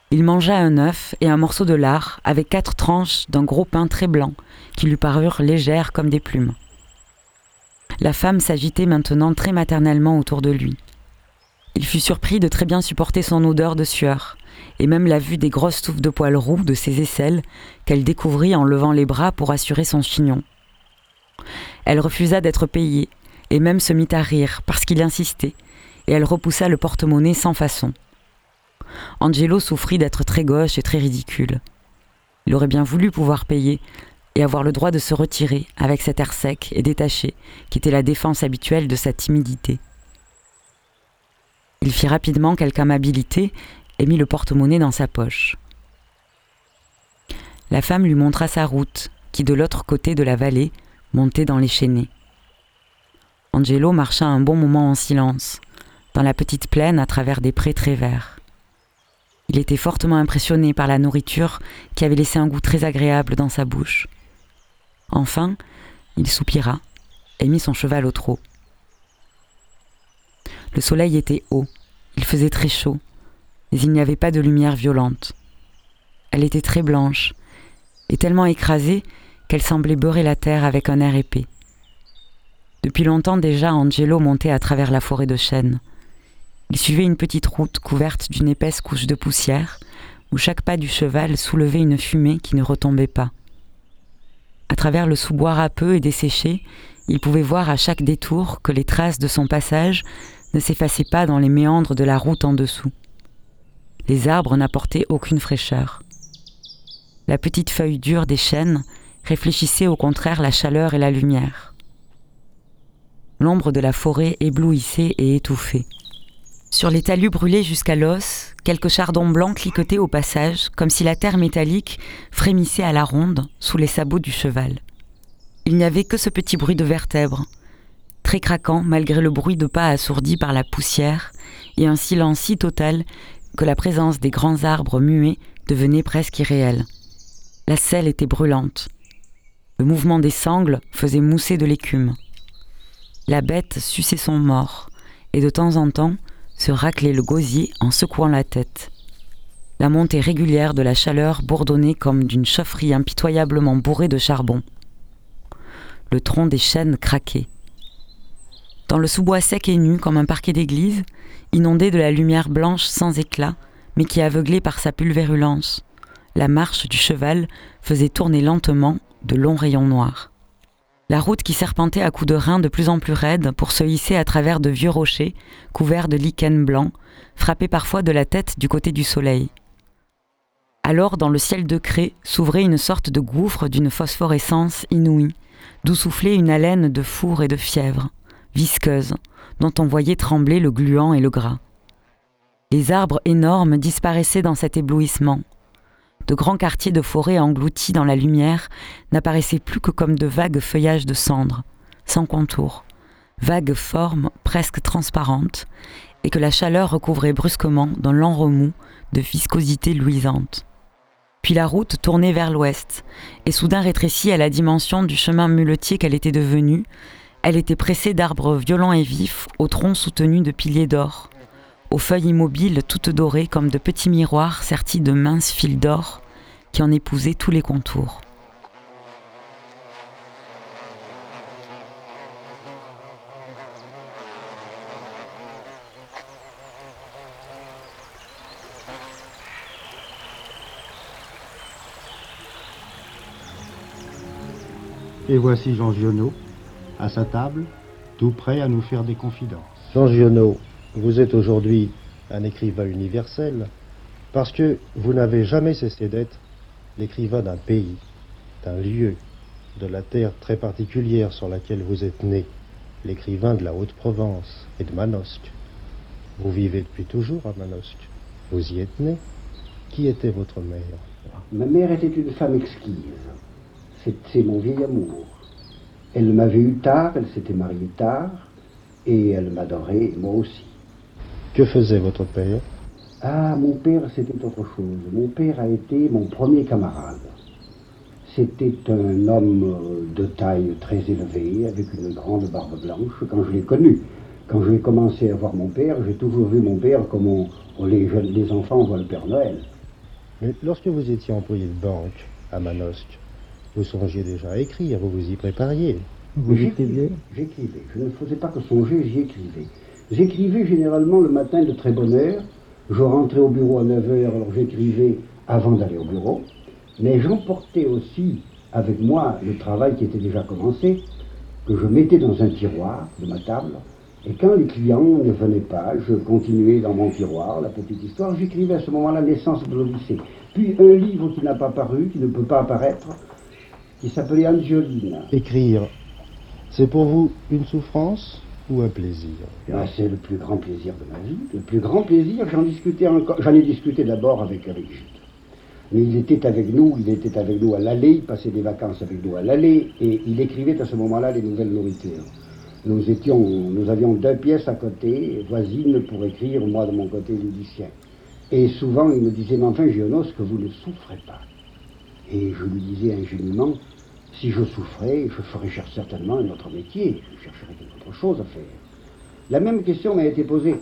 Il mangea un œuf et un morceau de lard avec quatre tranches d'un gros pain très blanc qui lui parurent légères comme des plumes. La femme s'agitait maintenant très maternellement autour de lui. Il fut surpris de très bien supporter son odeur de sueur, et même la vue des grosses touffes de poils roux de ses aisselles qu'elle découvrit en levant les bras pour assurer son chignon. Elle refusa d'être payée, et même se mit à rire parce qu'il insistait, et elle repoussa le porte-monnaie sans façon. Angelo souffrit d'être très gauche et très ridicule. Il aurait bien voulu pouvoir payer et avoir le droit de se retirer avec cet air sec et détaché qui était la défense habituelle de sa timidité. Il fit rapidement quelque amabilité et mit le porte-monnaie dans sa poche. La femme lui montra sa route, qui de l'autre côté de la vallée montait dans les chênaies. Angelo marcha un bon moment en silence, dans la petite plaine à travers des prés très verts. Il était fortement impressionné par la nourriture qui avait laissé un goût très agréable dans sa bouche. Enfin, il soupira et mit son cheval au trot. Le soleil était haut, il faisait très chaud, mais il n'y avait pas de lumière violente. Elle était très blanche, et tellement écrasée qu'elle semblait beurrer la terre avec un air épais. Depuis longtemps déjà, Angelo montait à travers la forêt de chênes. Il suivait une petite route couverte d'une épaisse couche de poussière, où chaque pas du cheval soulevait une fumée qui ne retombait pas. À travers le sous-bois râpeux et desséché, il pouvait voir à chaque détour que les traces de son passage ne s'effaçaient pas dans les méandres de la route en dessous. Les arbres n'apportaient aucune fraîcheur. La petite feuille dure des chênes réfléchissait au contraire la chaleur et la lumière. L'ombre de la forêt éblouissait et étouffait. Sur les talus brûlés jusqu'à l'os, quelques chardons blancs cliquetaient au passage, comme si la terre métallique frémissait à la ronde sous les sabots du cheval. Il n'y avait que ce petit bruit de vertèbres, très craquant malgré le bruit de pas assourdi par la poussière, et un silence si total que la présence des grands arbres muets devenait presque irréelle. La selle était brûlante. Le mouvement des sangles faisait mousser de l'écume. La bête suçait son mort et de temps en temps se raclait le gosier en secouant la tête. La montée régulière de la chaleur bourdonnait comme d'une chaufferie impitoyablement bourrée de charbon. Le tronc des chênes craquait. Dans le sous-bois sec et nu comme un parquet d'église, inondé de la lumière blanche sans éclat, mais qui aveuglait par sa pulvérulence, la marche du cheval faisait tourner lentement de longs rayons noirs. La route qui serpentait à coups de reins de plus en plus raides pour se hisser à travers de vieux rochers couverts de lichen blanc, frappait parfois de la tête du côté du soleil. Alors, dans le ciel de craie, s'ouvrait une sorte de gouffre d'une phosphorescence inouïe, d'où soufflait une haleine de four et de fièvre, visqueuse, dont on voyait trembler le gluant et le gras. Les arbres énormes disparaissaient dans cet éblouissement. De grands quartiers de forêt engloutis dans la lumière n'apparaissaient plus que comme de vagues feuillages de cendres, sans contour, vagues formes presque transparentes, et que la chaleur recouvrait brusquement d'un lent remous de viscosité luisante puis la route tournait vers l'ouest, et soudain rétrécie à la dimension du chemin muletier qu'elle était devenue, elle était pressée d'arbres violents et vifs, aux troncs soutenus de piliers d'or, aux feuilles immobiles toutes dorées comme de petits miroirs sertis de minces fils d'or qui en épousaient tous les contours. Et voici Jean Giono, à sa table, tout prêt à nous faire des confidences. Jean Giono, vous êtes aujourd'hui un écrivain universel parce que vous n'avez jamais cessé d'être l'écrivain d'un pays, d'un lieu, de la terre très particulière sur laquelle vous êtes né, l'écrivain de la Haute-Provence et de Manosque. Vous vivez depuis toujours à Manosque. Vous y êtes né. Qui était votre mère? Ma mère était une femme exquise. C'est mon vieil amour. Elle m'avait eu tard, elle s'était mariée tard, et elle m'adorait, moi aussi. Que faisait votre père? Ah, mon père, c'était autre chose. Mon père a été mon premier camarade. C'était un homme de taille très élevée, avec une grande barbe blanche, quand je l'ai connu. Quand j'ai commencé à voir mon père, j'ai toujours vu mon père comme on, les, jeunes, les enfants voient le Père Noël. Mais lorsque vous étiez employé de banque à Manosque, vous songiez déjà à écrire, vous vous y prépariez. Vous écriviez? J'écrivais. Je ne faisais pas que songer, j'y écrivais. J'écrivais généralement le matin de très bonne heure. Je rentrais au bureau à 9h, alors j'écrivais avant d'aller au bureau. Mais j'emportais aussi avec moi le travail qui était déjà commencé, que je mettais dans un tiroir de ma table. Et quand les clients ne venaient pas, je continuais dans mon tiroir la petite histoire. J'écrivais à ce moment-là Naissance de l'Odyssée. Puis un livre qui n'a pas paru, qui ne peut pas apparaître, qui s'appelait Angiolina. Écrire, c'est pour vous une souffrance ou un plaisir? Ah, C'est le plus grand plaisir de ma vie. Le plus grand plaisir, j'en discutais encore. J'en ai discuté d'abord avec, avec Gilles. Mais il était avec nous, il était avec nous à l'allée, il passait des vacances avec nous à l'allée, et il écrivait à ce moment-là les nouvelles nourritures. Nous étions, nous avions deux pièces à côté, voisines, pour écrire, moi de mon côté, l'Odyssée. Et souvent, il me disait, mais enfin, Gionos, que vous ne souffrez pas? Et je lui disais ingénument, si je souffrais, je ferais certainement un autre métier, je chercherais quelque autre chose à faire. La même question m'a été posée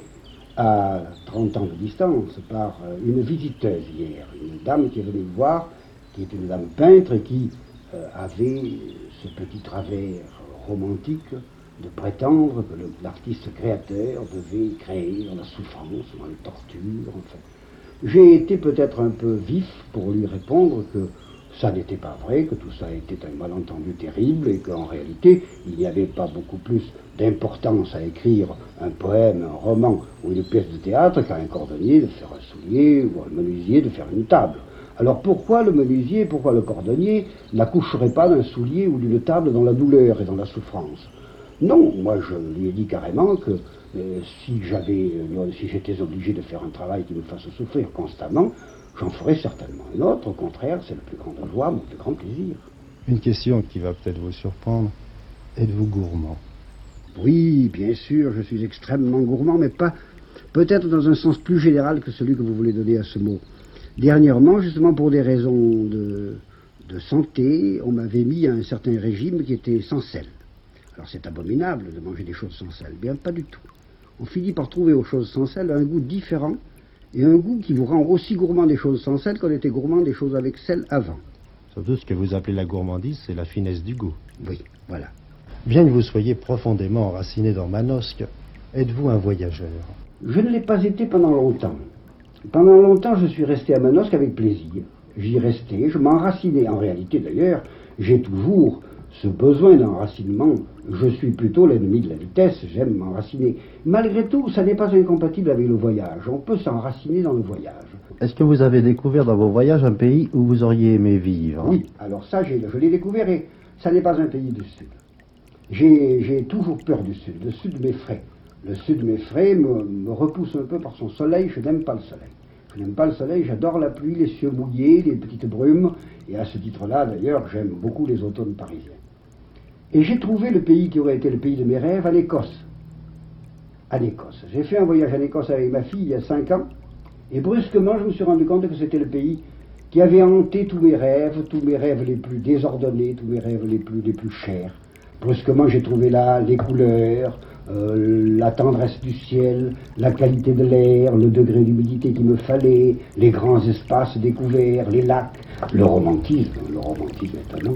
à 30 ans de distance par euh, une visiteuse hier, une dame qui est venue me voir, qui est une dame peintre et qui euh, avait ce petit travers romantique de prétendre que l'artiste créateur devait créer dans la souffrance, dans la torture, enfin. J'ai été peut-être un peu vif pour lui répondre que ça n'était pas vrai, que tout ça était un malentendu terrible et qu'en réalité, il n'y avait pas beaucoup plus d'importance à écrire un poème, un roman ou une pièce de théâtre qu'à un cordonnier de faire un soulier ou un menuisier de faire une table. Alors pourquoi le menuisier, pourquoi le cordonnier n'accoucherait pas d'un soulier ou d'une table dans la douleur et dans la souffrance? Non, moi je lui ai dit carrément que euh, si euh, si j'étais obligé de faire un travail qui me fasse souffrir constamment, j'en ferai certainement un autre. Au contraire, c'est le plus grand joie, mon plus grand plaisir. Une question qui va peut-être vous surprendre. Êtes-vous gourmand? Oui, bien sûr, je suis extrêmement gourmand, mais pas peut-être dans un sens plus général que celui que vous voulez donner à ce mot. Dernièrement, justement pour des raisons de, de santé, on m'avait mis à un certain régime qui était sans sel. Alors c'est abominable de manger des choses sans sel. Bien, pas du tout. On finit par trouver aux choses sans sel un goût différent et un goût qui vous rend aussi gourmand des choses sans sel qu'on était gourmand des choses avec sel avant. Surtout ce que vous appelez la gourmandise, c'est la finesse du goût. Oui, voilà. Bien que vous soyez profondément enraciné dans Manosque, êtes-vous un voyageur? Je ne l'ai pas été pendant longtemps. Pendant longtemps, je suis resté à Manosque avec plaisir. J'y restais, je m'enracinais. En réalité, d'ailleurs, j'ai toujours ce besoin d'enracinement. Je suis plutôt l'ennemi de la vitesse, j'aime m'enraciner. Malgré tout, ça n'est pas incompatible avec le voyage. On peut s'enraciner dans le voyage. Est-ce que vous avez découvert dans vos voyages un pays où vous auriez aimé vivre? Oui, alors ça, je l'ai découvert et ça n'est pas un pays du Sud. J'ai toujours peur du Sud. Le Sud m'effraie. Le Sud m'effraie, me, me repousse un peu par son soleil. Je n'aime pas le soleil. Je n'aime pas le soleil, j'adore la pluie, les cieux mouillés, les petites brumes. Et à ce titre-là, d'ailleurs, j'aime beaucoup les automnes parisiens. Et j'ai trouvé le pays qui aurait été le pays de mes rêves, à l'Écosse. À l'Écosse. J'ai fait un voyage en Écosse avec ma fille il y a cinq ans, et brusquement, je me suis rendu compte que c'était le pays qui avait hanté tous mes rêves, tous mes rêves les plus désordonnés, tous mes rêves les plus, les plus chers. Brusquement, j'ai trouvé là les couleurs, euh, la tendresse du ciel, la qualité de l'air, le degré d'humidité qu'il me fallait, les grands espaces découverts, les lacs, le romantisme, le romantisme étonnant.